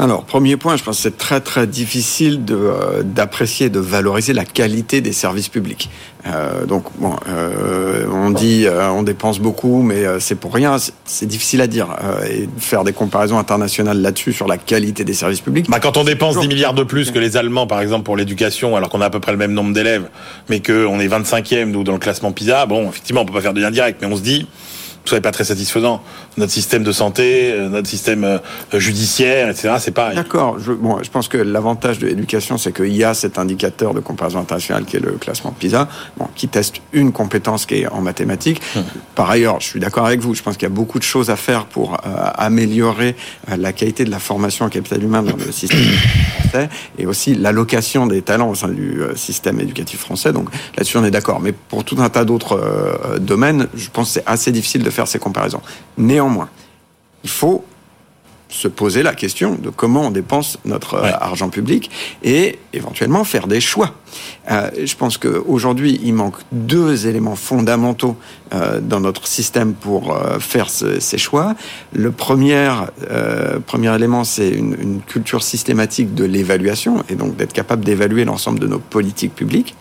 Alors, premier point, je pense que c'est très très difficile de, euh, d'apprécier, de valoriser la qualité des services publics. Euh, donc, bon, euh, on dit on dépense beaucoup, mais c'est pour rien. C'est, c'est difficile à dire et faire des comparaisons internationales là-dessus sur la qualité des services publics. Bah, quand on dépense 10 milliards de plus que les Allemands, par exemple, pour l'éducation, alors qu'on a à peu près le même nombre d'élèves, mais qu'on est 25e nous dans le classement PISA, bon, effectivement, on peut pas faire de lien direct, mais on se dit tout n'est pas très satisfaisant. Notre système de santé, notre système euh, judiciaire, etc., c'est pareil. D'accord. Je, bon, je pense que l'avantage de l'éducation, c'est qu'il y a cet indicateur de comparaison internationale qui est le classement PISA, bon, qui teste une compétence qui est en mathématiques. Hum. Par ailleurs, je suis d'accord avec vous. Je pense qu'il y a beaucoup de choses à faire pour euh, améliorer euh, la qualité de la formation en capital humain dans le système français et aussi l'allocation des talents au sein du euh, système éducatif français. Donc là-dessus, on est d'accord. Mais pour tout un tas d'autres euh, domaines, je pense que c'est assez difficile de faire ces comparaisons. Néanmoins, il faut se poser la question de comment on dépense notre ouais. argent public et éventuellement faire des choix. Euh, je pense qu'aujourd'hui, il manque deux éléments fondamentaux euh, dans notre système pour euh, faire ce, ces choix. Le premier, euh, premier élément, c'est une, une culture systématique de l'évaluation et donc d'être capable d'évaluer l'ensemble de nos politiques publiques.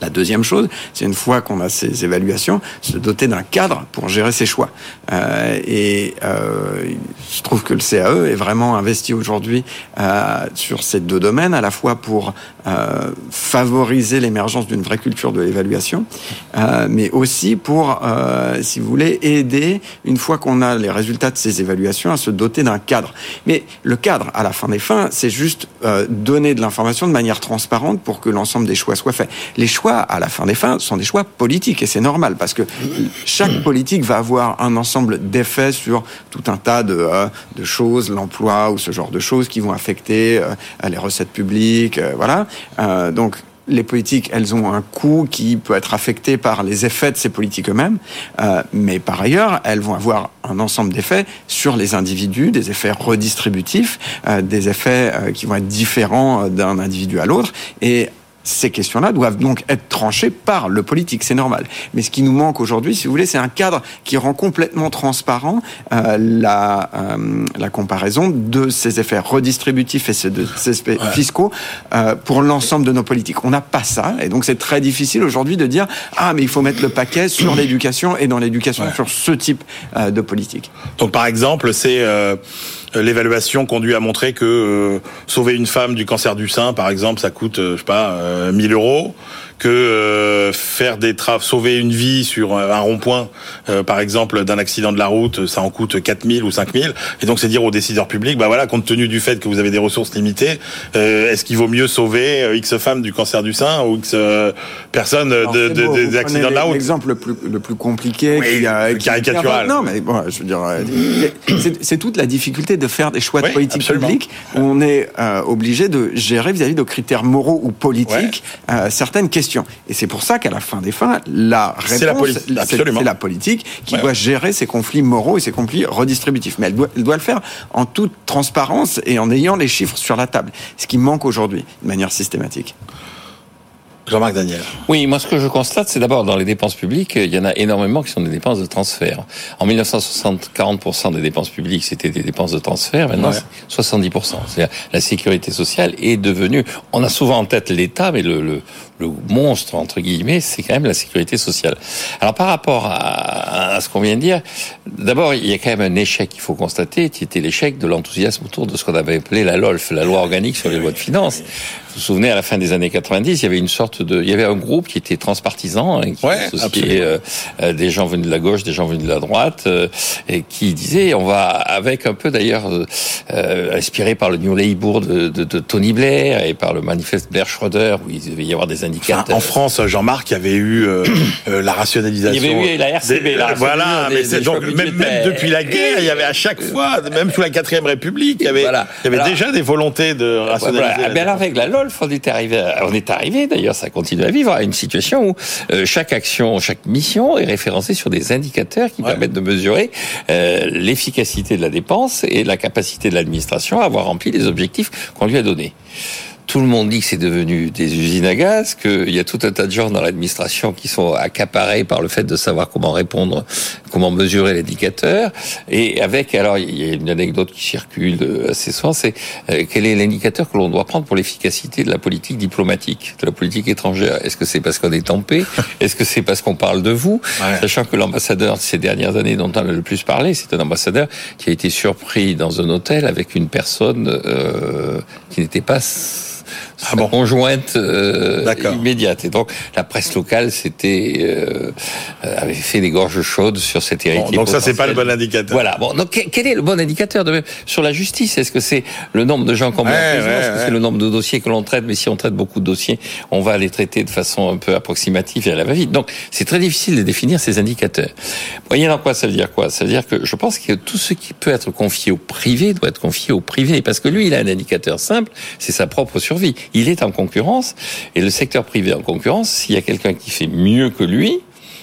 La deuxième chose, c'est une fois qu'on a ces évaluations, se doter d'un cadre pour gérer ses choix. Euh, et euh, je trouve que le CAE est vraiment investi aujourd'hui euh, sur ces deux domaines, à la fois pour euh, favoriser l'émergence d'une vraie culture de l'évaluation, euh, mais aussi pour, euh, si vous voulez, aider, une fois qu'on a les résultats de ces évaluations, à se doter d'un cadre. Mais le cadre, à la fin des fins, c'est juste donner de l'information de manière transparente pour que l'ensemble des choix soient faits. Les choix à la fin des fins, sont des choix politiques et c'est normal parce que chaque politique va avoir un ensemble d'effets sur tout un tas de, euh, de choses, l'emploi ou ce genre de choses qui vont affecter euh, les recettes publiques, euh, donc les politiques, elles ont un coût qui peut être affecté par les effets de ces politiques eux-mêmes, euh, mais par ailleurs, elles vont avoir un ensemble d'effets sur les individus, des effets redistributifs, euh, des effets qui vont être différents d'un individu à l'autre, et ces questions-là doivent donc être tranchées par le politique, c'est normal. Mais ce qui nous manque aujourd'hui, si vous voulez, c'est un cadre qui rend complètement transparent euh, la, euh, la comparaison de ces effets redistributifs et ces, effets fiscaux euh, pour l'ensemble de nos politiques. On n'a pas ça, et donc c'est très difficile aujourd'hui de dire ah mais il faut mettre le paquet sur l'éducation et dans l'éducation sur ce type euh, de politique. Donc par exemple, c'est euh, l'évaluation conduit à montrer que euh, sauver une femme du cancer du sein, par exemple, ça coûte, euh, je sais pas, 1000 euros que euh, faire des travaux, sauver une vie sur un rond-point, euh, par exemple, d'un accident de la route, ça en coûte 4000 ou 5000. Et donc, c'est dire aux décideurs publics, bah voilà, compte tenu du fait que vous avez des ressources limitées, euh, est-ce qu'il vaut mieux sauver X femmes du cancer du sein ou X personnes de, de, des accidents de la route? L'exemple le plus, le plus compliqué, oui, qui a, caricatural. Non, mais bon, je veux dire, c'est toute la difficulté de faire des choix de politique publique. On est obligé de gérer vis-à-vis de critères moraux ou politiques certaines questions et c'est pour ça qu'à la fin des fins, la réponse, c'est la, politique qui doit gérer ces conflits moraux et ces conflits redistributifs. Mais elle doit, elle doit le faire en toute transparence et en ayant les chiffres sur la table, ce qui manque aujourd'hui de manière systématique. Jean-Marc Daniel. Oui, moi ce que je constate, c'est d'abord dans les dépenses publiques, il y en a énormément qui sont des dépenses de transfert. En 1960, 40% des dépenses publiques, c'était des dépenses de transfert. Maintenant, 70%. C'est-à-dire la sécurité sociale est devenue. On a souvent en tête l'État, mais le, le, le, monstre entre guillemets, c'est quand même la sécurité sociale. Alors par rapport à, à ce qu'on vient de dire, d'abord il y a quand même un échec qu'il faut constater, qui était l'échec de l'enthousiasme autour de ce qu'on avait appelé la LOLF, la loi organique sur les lois de finances. Vous vous souvenez, à la fin des années 90, il y avait une sorte de, il y avait un groupe qui était transpartisan, hein, qui associait euh, euh, des gens venus de la gauche, des gens venus de la droite, euh, et qui disait, on va, avec un peu d'ailleurs euh, inspiré par le New Labour de, de, de, Tony Blair et par le manifeste Blair Schroeder, où il devait y avoir des en France, Jean-Marc, il y avait eu la rationalisation. Il y avait eu la RCB, là. Voilà, mais c'est donc même, même, depuis la guerre, il y avait à chaque fois, même sous la quatrième République, il y avait, il y avait déjà des volontés de rationaliser. Voilà. Mais avec la on est arrivé, on est arrivé d'ailleurs, ça continue à vivre à une situation où euh, chaque action, chaque mission est référencée sur des indicateurs qui permettent de mesurer euh, l'efficacité de la dépense et la capacité de l'administration à avoir rempli les objectifs qu'on lui a donnés tout le monde dit que c'est devenu des usines à gaz, qu'il y a tout un tas de gens dans l'administration qui sont accaparés par le fait de savoir comment répondre, comment mesurer l'indicateur. Et avec, alors il y a une anecdote qui circule assez souvent, c'est euh, quel est l'indicateur que l'on doit prendre pour l'efficacité de la politique diplomatique, de la politique étrangère? Est-ce que c'est parce qu'on est tempé? Est-ce que c'est parce qu'on parle de vous? Sachant que l'ambassadeur de ces dernières années dont on a le plus parlé, c'est un ambassadeur qui a été surpris dans un hôtel avec une personne euh, qui n'était pas ah bon. conjointe euh, immédiate. Et donc la presse locale c'était euh, avait fait des gorges chaudes sur cette héritier. donc ça c'est pas le bon indicateur. Voilà. Bon, donc quel est le bon indicateur de même sur la justice? Est-ce que c'est le nombre de gens qu'on met en prison? Est-ce que c'est le nombre de dossiers que l'on traite? Mais si on traite beaucoup de dossiers, on va les traiter de façon un peu approximative et à la va-vite. Donc c'est très difficile de définir ces indicateurs. Voyez dans quoi ça veut dire quoi? Ça veut dire que je pense que tout ce qui peut être confié au privé doit être confié au privé parce que lui il a un indicateur simple, c'est sa propre survie il est en concurrence, et le secteur privé en concurrence, s'il y a quelqu'un qui fait mieux que lui,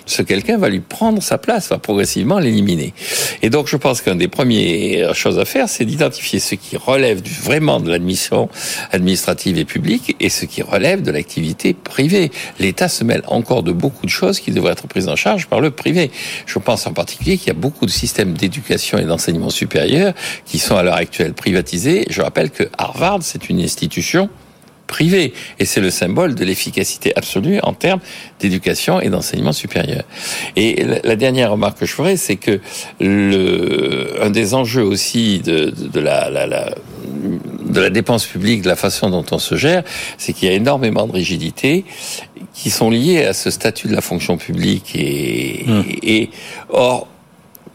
ce quelqu'un va lui prendre sa place, va progressivement l'éliminer. Et donc, je pense qu'une des premières choses à faire, c'est d'identifier ce qui relève vraiment de l'admission administrative et publique et ce qui relève de l'activité privée. L'État se mêle encore de beaucoup de choses qui devraient être prises en charge par le privé. Je pense en particulier qu'il y a beaucoup de systèmes d'éducation et d'enseignement supérieur qui sont à l'heure actuelle privatisés. Je rappelle que Harvard, c'est une institution privé. Et c'est le symbole de l'efficacité absolue en termes d'éducation et d'enseignement supérieur. Et la dernière remarque que je ferai, c'est que le, un des enjeux aussi de, de la, la, la de la dépense publique, de la façon dont on se gère, c'est qu'il y a énormément de rigidités qui sont liées à ce statut de la fonction publique. Et, mmh. et, et or,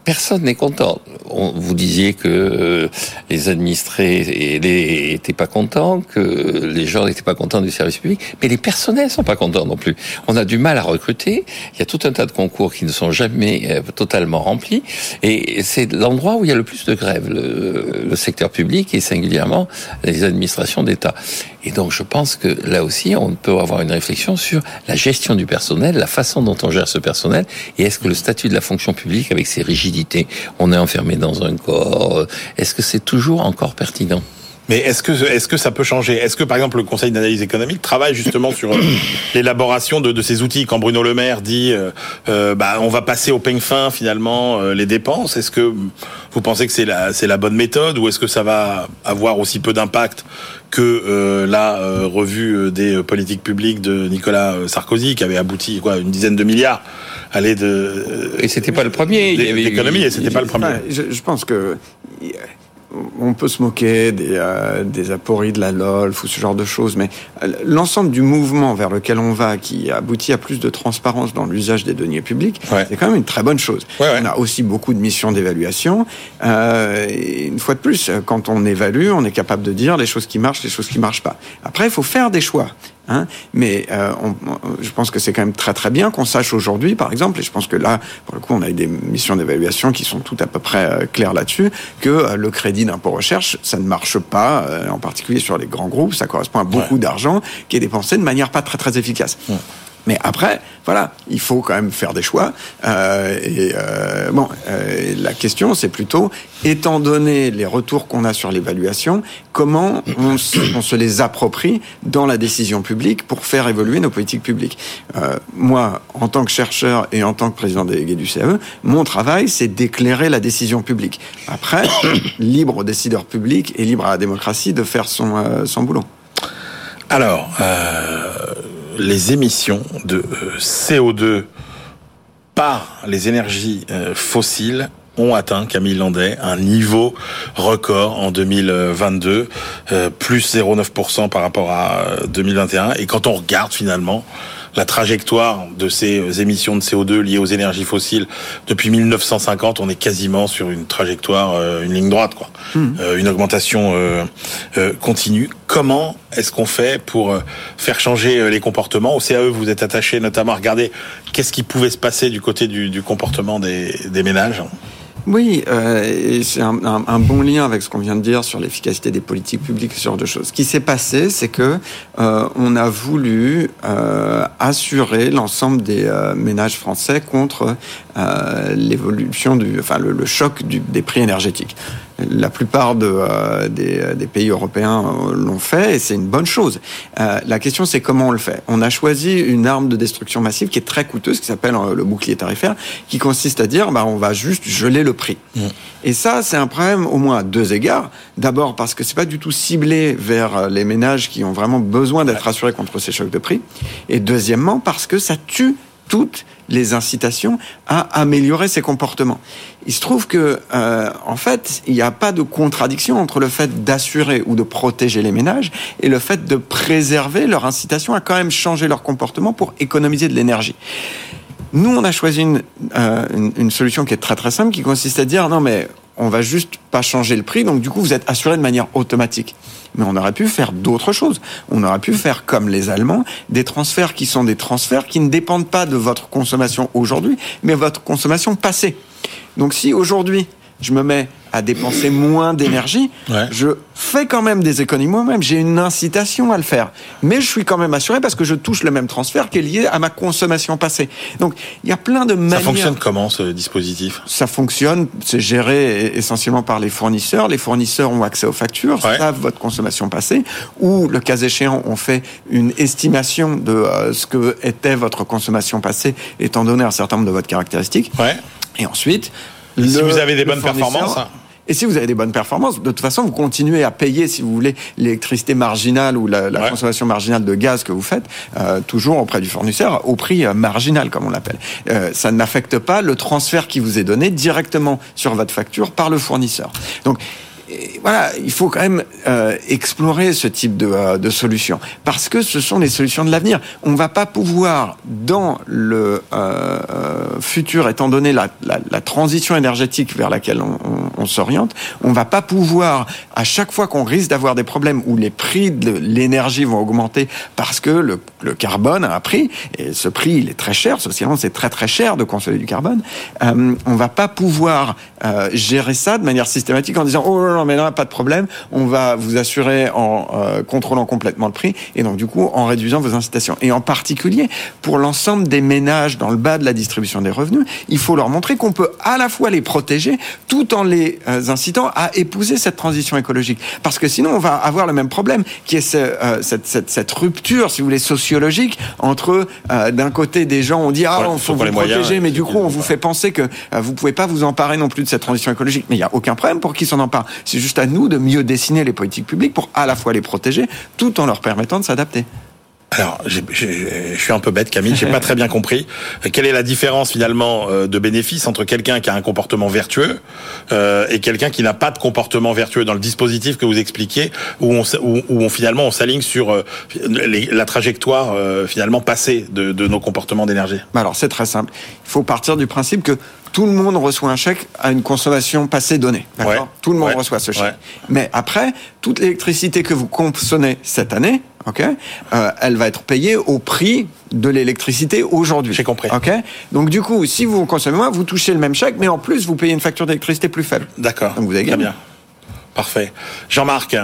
personne n'est content. vous disiez que euh, les administrés n'étaient pas contents, que les gens n'étaient pas contents du service public, mais les personnels sont pas contents non plus. On a du mal à recruter. Il y a tout un tas de concours qui ne sont jamais euh, totalement remplis, et c'est l'endroit où il y a le plus de grèves, le, le secteur public et singulièrement les administrations d'État. Et donc, je pense que là aussi, on peut avoir une réflexion sur la gestion du personnel, la façon dont on gère ce personnel, et est-ce que le statut de la fonction publique, avec ses rigidités, on est enfermé dans un corps, est-ce que c'est toujours encore pertinent? Mais est-ce que est-ce que ça peut changer? Est-ce que par exemple le Conseil d'analyse économique travaille justement sur euh, l'élaboration de, de, ces outils? Quand Bruno Le Maire dit euh, euh, bah on va passer au peigne fin finalement les dépenses, est-ce que vous pensez que c'est la c'est la bonne méthode ou est-ce que ça va avoir aussi peu d'impact que la revue des politiques publiques de Nicolas Sarkozy qui avait abouti quoi une dizaine de milliards? Allait de et c'était pas le premier d'économie et c'était pas le premier. Je, je pense que on peut se moquer des, euh, des apories de la LOLF ou ce genre de choses, mais euh, l'ensemble du mouvement vers lequel on va, qui aboutit à plus de transparence dans l'usage des deniers publics, c'est quand même une très bonne chose. On a aussi beaucoup de missions d'évaluation. Euh, une fois de plus, quand on évalue, on est capable de dire les choses qui marchent, les choses qui marchent pas. Après, il faut faire des choix. Hein. Mais euh, on, je pense que c'est quand même très très bien qu'on sache aujourd'hui, par exemple, et je pense que là, pour le coup, on a eu des missions d'évaluation qui sont toutes à peu près euh, claires là-dessus, que euh, le crédit d'impôt recherche, ça ne marche pas, en particulier sur les grands groupes, ça correspond à beaucoup d'argent qui est dépensé de manière pas très très efficace. Mais après, voilà, il faut quand même faire des choix. Euh, et euh, bon, euh, la question, c'est plutôt, étant donné les retours qu'on a sur l'évaluation, comment on se, les approprie dans la décision publique pour faire évoluer nos politiques publiques. Euh, moi, en tant que chercheur et en tant que président délégué du CAE, mon travail, c'est d'éclairer la décision publique. Après, libre aux décideurs publics et libre à la démocratie de faire son, euh, son boulot. Alors, euh, les émissions de euh, CO2 par les énergies euh, fossiles ont atteint, Camille Landais, un niveau record en 2022, euh, plus 0,9% par rapport à 2021. Et quand on regarde finalement la trajectoire de ces émissions de CO2 liées aux énergies fossiles depuis 1950, on est quasiment sur une trajectoire, euh, une ligne droite, quoi. Hmm. Euh, une augmentation euh, continue. Comment est-ce qu'on fait pour faire changer les comportements? Au CAE, vous êtes attaché notamment à regarder qu'est-ce qui pouvait se passer du côté du, du comportement des, des ménages. Oui, euh, c'est un, bon lien avec ce qu'on vient de dire sur l'efficacité des politiques publiques, ce genre de choses. Ce qui s'est passé, c'est que euh, on a voulu euh, assurer l'ensemble des euh, ménages français contre l'évolution du, enfin le, choc des prix énergétiques. La plupart de, euh, des, des, pays européens euh, l'ont fait et c'est une bonne chose. Euh, la question c'est comment on le fait. On a choisi une arme de destruction massive qui est très coûteuse, qui s'appelle euh, le bouclier tarifaire, qui consiste à dire bah, on va juste geler le prix. Mmh. Et ça c'est un problème au moins à deux égards. D'abord parce que c'est pas du tout ciblé vers les ménages qui ont vraiment besoin d'être assurés contre ces chocs de prix. Et deuxièmement parce que ça tue toutes les incitations à améliorer ses comportements. Il se trouve que, euh, en fait, il n'y a pas de contradiction entre le fait d'assurer ou de protéger les ménages et le fait de préserver leur incitation à quand même changer leur comportement pour économiser de l'énergie. Nous, on a choisi une, euh, une, une, solution qui est très très simple, qui consiste à dire non mais on va juste pas changer le prix, donc du coup vous êtes assuré de manière automatique. Mais on aurait pu faire d'autres choses. On aurait pu faire comme les Allemands, des transferts qui sont des transferts qui ne dépendent pas de votre consommation aujourd'hui, mais votre consommation passée. Donc si aujourd'hui je me mets à dépenser moins d'énergie, ouais. je fais quand même des économies moi-même. J'ai une incitation à le faire. Mais je suis quand même assuré parce que je touche le même transfert qui est lié à ma consommation passée. Donc, il y a plein de manières. Ça fonctionne comment, ce dispositif? Ça fonctionne, c'est géré essentiellement par les fournisseurs. Les fournisseurs ont accès aux factures, ouais. savent votre consommation passée, ou, le cas échéant, on fait une estimation de euh, ce que était votre consommation passée, étant donné un certain nombre de votre caractéristiques. Ouais. Et ensuite, le, si vous avez des bonnes performances, hein. Et si vous avez des bonnes performances, de toute façon, vous continuez à payer, si vous voulez, l'électricité marginale ou la, la ouais. consommation marginale de gaz que vous faites, euh, toujours auprès du fournisseur, au prix euh, marginal, comme on l'appelle. Euh, ça n'affecte pas le transfert qui vous est donné directement sur votre facture par le fournisseur. Donc, voilà, il faut quand même euh, explorer ce type de, euh, de solutions parce que ce sont les solutions de l'avenir. On ne va pas pouvoir, dans le euh, futur, étant donné la, la, transition énergétique vers laquelle on, s'oriente, on ne va pas pouvoir, à chaque fois qu'on risque d'avoir des problèmes où les prix de l'énergie vont augmenter parce que le, le, carbone a un prix, et ce prix, il est très cher, socialement, c'est très très cher de consommer du carbone, euh, on va pas pouvoir euh, gérer ça de manière systématique en disant, oh non, mais là, pas de problème, on va vous assurer en euh, contrôlant complètement le prix et donc du coup en réduisant vos incitations. Et en particulier pour l'ensemble des ménages dans le bas de la distribution des revenus, il faut leur montrer qu'on peut à la fois les protéger tout en les euh, incitant à épouser cette transition écologique. Parce que sinon on va avoir le même problème qui est ce, euh, cette, cette, cette, rupture, si vous voulez, sociologique entre euh, d'un côté des gens on dit ah on faut vous protéger, moyens, mais du coup on vous fait penser que vous pouvez pas vous emparer non plus de cette transition écologique. Mais il y a aucun problème pour qui s'en empare. C'est juste à nous de mieux dessiner les politiques publiques pour à la fois les protéger tout en leur permettant de s'adapter. Alors, je suis un peu bête, Camille. J'ai pas très bien compris. Quelle est la différence finalement euh, de bénéfice entre quelqu'un qui a un comportement vertueux euh, et quelqu'un qui n'a pas de comportement vertueux dans le dispositif que vous expliquiez, où on, où, où on finalement on s'aligne sur euh, les, la trajectoire euh, finalement passée de, de nos comportements d'énergie? Alors c'est très simple. Il faut partir du principe que tout le monde reçoit un chèque à une consommation passée donnée. Ouais. Tout le monde ouais. reçoit ce chèque. Ouais. Mais après, toute l'électricité que vous consommez cette année, ok, euh, elle va être payée au prix de l'électricité aujourd'hui. J'ai compris. Ok. Donc du coup, si vous consommez moins, vous touchez le même chèque, mais en plus vous payez une facture d'électricité plus faible. D'accord. Donc vous avez gagné. Très bien. Parfait. Jean-Marc.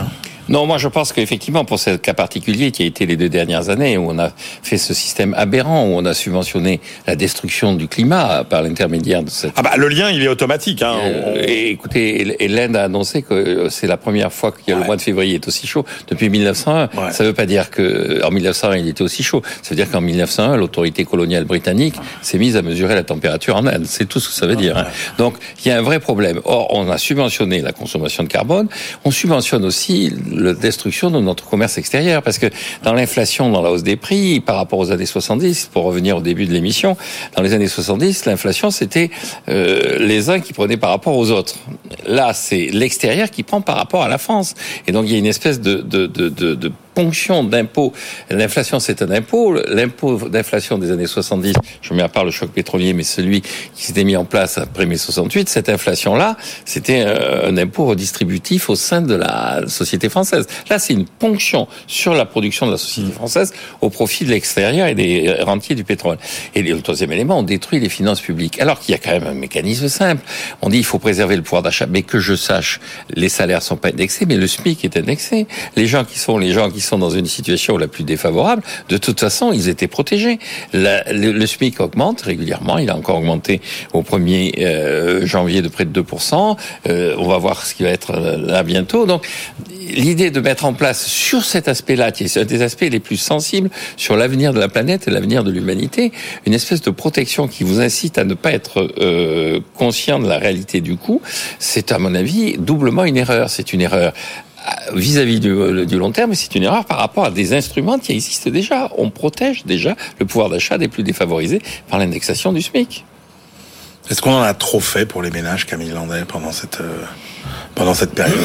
Non, moi je pense qu'effectivement pour ce cas particulier qui a été les deux dernières années où on a fait ce système aberrant où on a subventionné la destruction du climat par l'intermédiaire de cette. Ah bah le lien il est automatique. Hein. Euh, et, écoutez, et l'Inde a annoncé que c'est la première fois que ouais. le mois de février est aussi chaud depuis 1901. Ouais. Ça ne veut pas dire que en 1901 il était aussi chaud. Ça veut dire qu'en 1901 l'autorité coloniale britannique s'est mise à mesurer la température en Inde. C'est tout ce que ça veut dire. Hein. Donc il y a un vrai problème. Or on a subventionné la consommation de carbone. On subventionne aussi la destruction de notre commerce extérieur. Parce que dans l'inflation, dans la hausse des prix, par rapport aux années 70, pour revenir au début de l'émission, dans les années 70, l'inflation, c'était euh, les uns qui prenaient par rapport aux autres. Là, c'est l'extérieur qui prend par rapport à la France. Et donc, il y a une espèce de, de, de, de, de ponction d'impôts. L'inflation, c'est un impôt. L'impôt d'inflation des années 70, je mets à part le choc pétrolier, mais celui qui s'était mis en place après mai 68, cette inflation-là, c'était un impôt redistributif au sein de la société française. Là, c'est une ponction sur la production de la société française au profit de l'extérieur et des rentiers du pétrole. Et le troisième élément, on détruit les finances publiques. Alors qu'il y a quand même un mécanisme simple. On dit il faut préserver le pouvoir d'achat, mais que je sache, les salaires sont pas indexés, mais le SMIC est indexé. Les gens qui sont les gens qui sont dans une situation la plus défavorable, de toute façon, ils étaient protégés. Le, SMIC augmente régulièrement. Il a encore augmenté au 1er euh, janvier de près de 2%. Euh, on va voir ce qui va être là bientôt. Donc, l'idée de mettre en place sur cet aspect-là, qui est un des aspects les plus sensibles sur l'avenir de la planète et l'avenir de l'humanité, une espèce de protection qui vous incite à ne pas être euh, conscient de la réalité du coût, c'est à mon avis doublement une erreur. C'est une erreur vis-à-vis du, long terme, c'est une erreur par rapport à des instruments qui existent déjà. On protège déjà le pouvoir d'achat des plus défavorisés par l'indexation du SMIC. Est-ce qu'on en a trop fait pour les ménages, Camille Landais, pendant cette, euh, pendant cette période?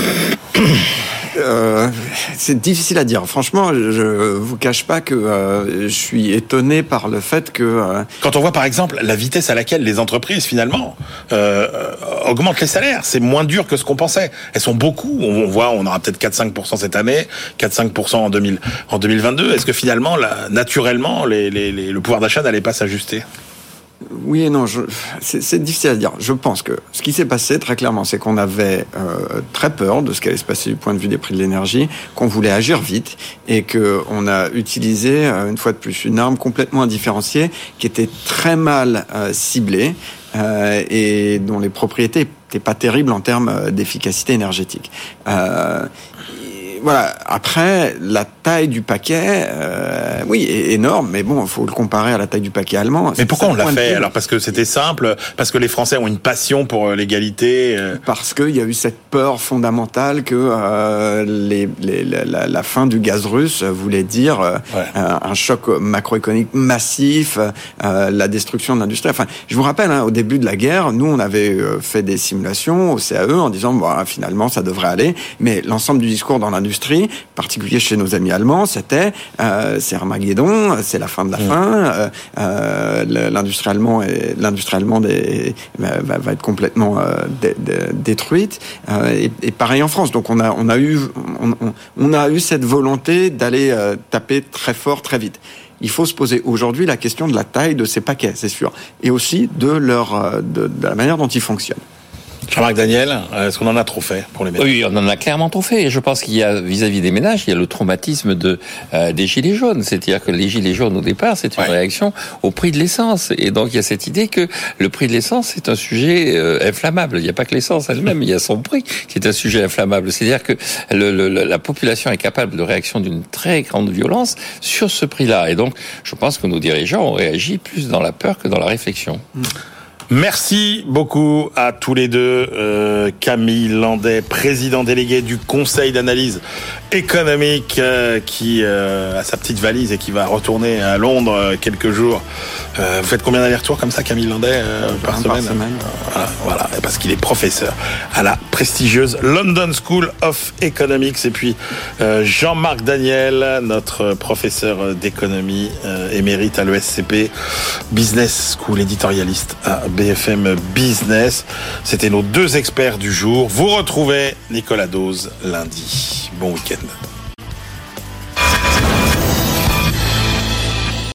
Euh, c'est difficile à dire. Franchement, je vous cache pas que euh, je suis étonné par le fait que euh... quand on voit par exemple la vitesse à laquelle les entreprises finalement augmentent les salaires, c'est moins dur que ce qu'on pensait. Elles sont beaucoup. On voit, on aura peut-être 4-5% cette année, 4-5% en 2000, en 2022. Est-ce que finalement, naturellement, le pouvoir d'achat n'allait pas s'ajuster? Oui et non, c'est difficile à dire. Je pense que ce qui s'est passé très clairement, c'est qu'on avait euh, très peur de ce qui allait se passer du point de vue des prix de l'énergie, qu'on voulait agir vite et qu'on a utilisé, euh, une fois de plus, une arme complètement indifférenciée qui était très mal euh, ciblée et dont les propriétés n'étaient pas terribles en termes d'efficacité énergétique. voilà. Après, la taille du paquet, euh, oui, est énorme, mais bon, il faut le comparer à la taille du paquet allemand. Mais pourquoi on l'a fait Alors? Parce que c'était simple, parce que les Français ont une passion pour euh, l'égalité. Euh. Parce qu'il y a eu cette peur fondamentale que euh, les, les, la, la, fin du gaz russe voulait dire euh, un choc macroéconomique massif, la destruction de l'industrie. Enfin, je vous rappelle, hein, au début de la guerre, nous, on avait fait des simulations au CAE en disant, bon, finalement, ça devrait aller, mais l'ensemble du discours dans l'industrie, particulier chez nos amis allemands, c'était euh, c'est Armageddon, c'est la fin de la mm. fin, euh, euh, l'industrie allemande, l'industrie allemande va, va, être complètement euh, détruite. Et, et, pareil en France. Donc on a on a eu on, on a eu cette volonté d'aller taper très fort très vite il faut se poser aujourd'hui la question de la taille de ces paquets, c'est sûr, et aussi de leur de, de la manière dont ils fonctionnent. Jean-Marc Daniel, est-ce qu'on en a trop fait pour les ménages? Oui, on en a clairement trop fait. Et je pense qu'il y a vis-à-vis des ménages, il y a le traumatisme de euh, des gilets jaunes. C'est-à-dire que les gilets jaunes au départ, c'est une réaction au prix de l'essence. Et donc il y a cette idée que le prix de l'essence c'est un sujet euh, inflammable. Il n'y a pas que l'essence elle-même, il y a son prix qui est un sujet inflammable. C'est-à-dire que le, le, la population est capable de réaction d'une très grande violence sur ce prix-là. Et donc je pense que nos dirigeants ont réagi plus dans la peur que dans la réflexion. Mmh. Merci beaucoup à tous les deux. Euh, Camille Landais, président délégué du Conseil d'analyse économique, euh, qui euh, a sa petite valise et qui va retourner à Londres euh, quelques jours. Euh, vous faites combien d'allers-retours comme ça, Camille Landais, par semaine, par semaine. Voilà, voilà, parce qu'il est professeur à la prestigieuse London School of Economics. Et puis Jean-Marc Daniel, notre professeur d'économie émérite à l'ESCP, Business School éditorialiste à BFM Business. C'était nos deux experts du jour. Vous retrouvez Nicolas Dose lundi. Bon week-end.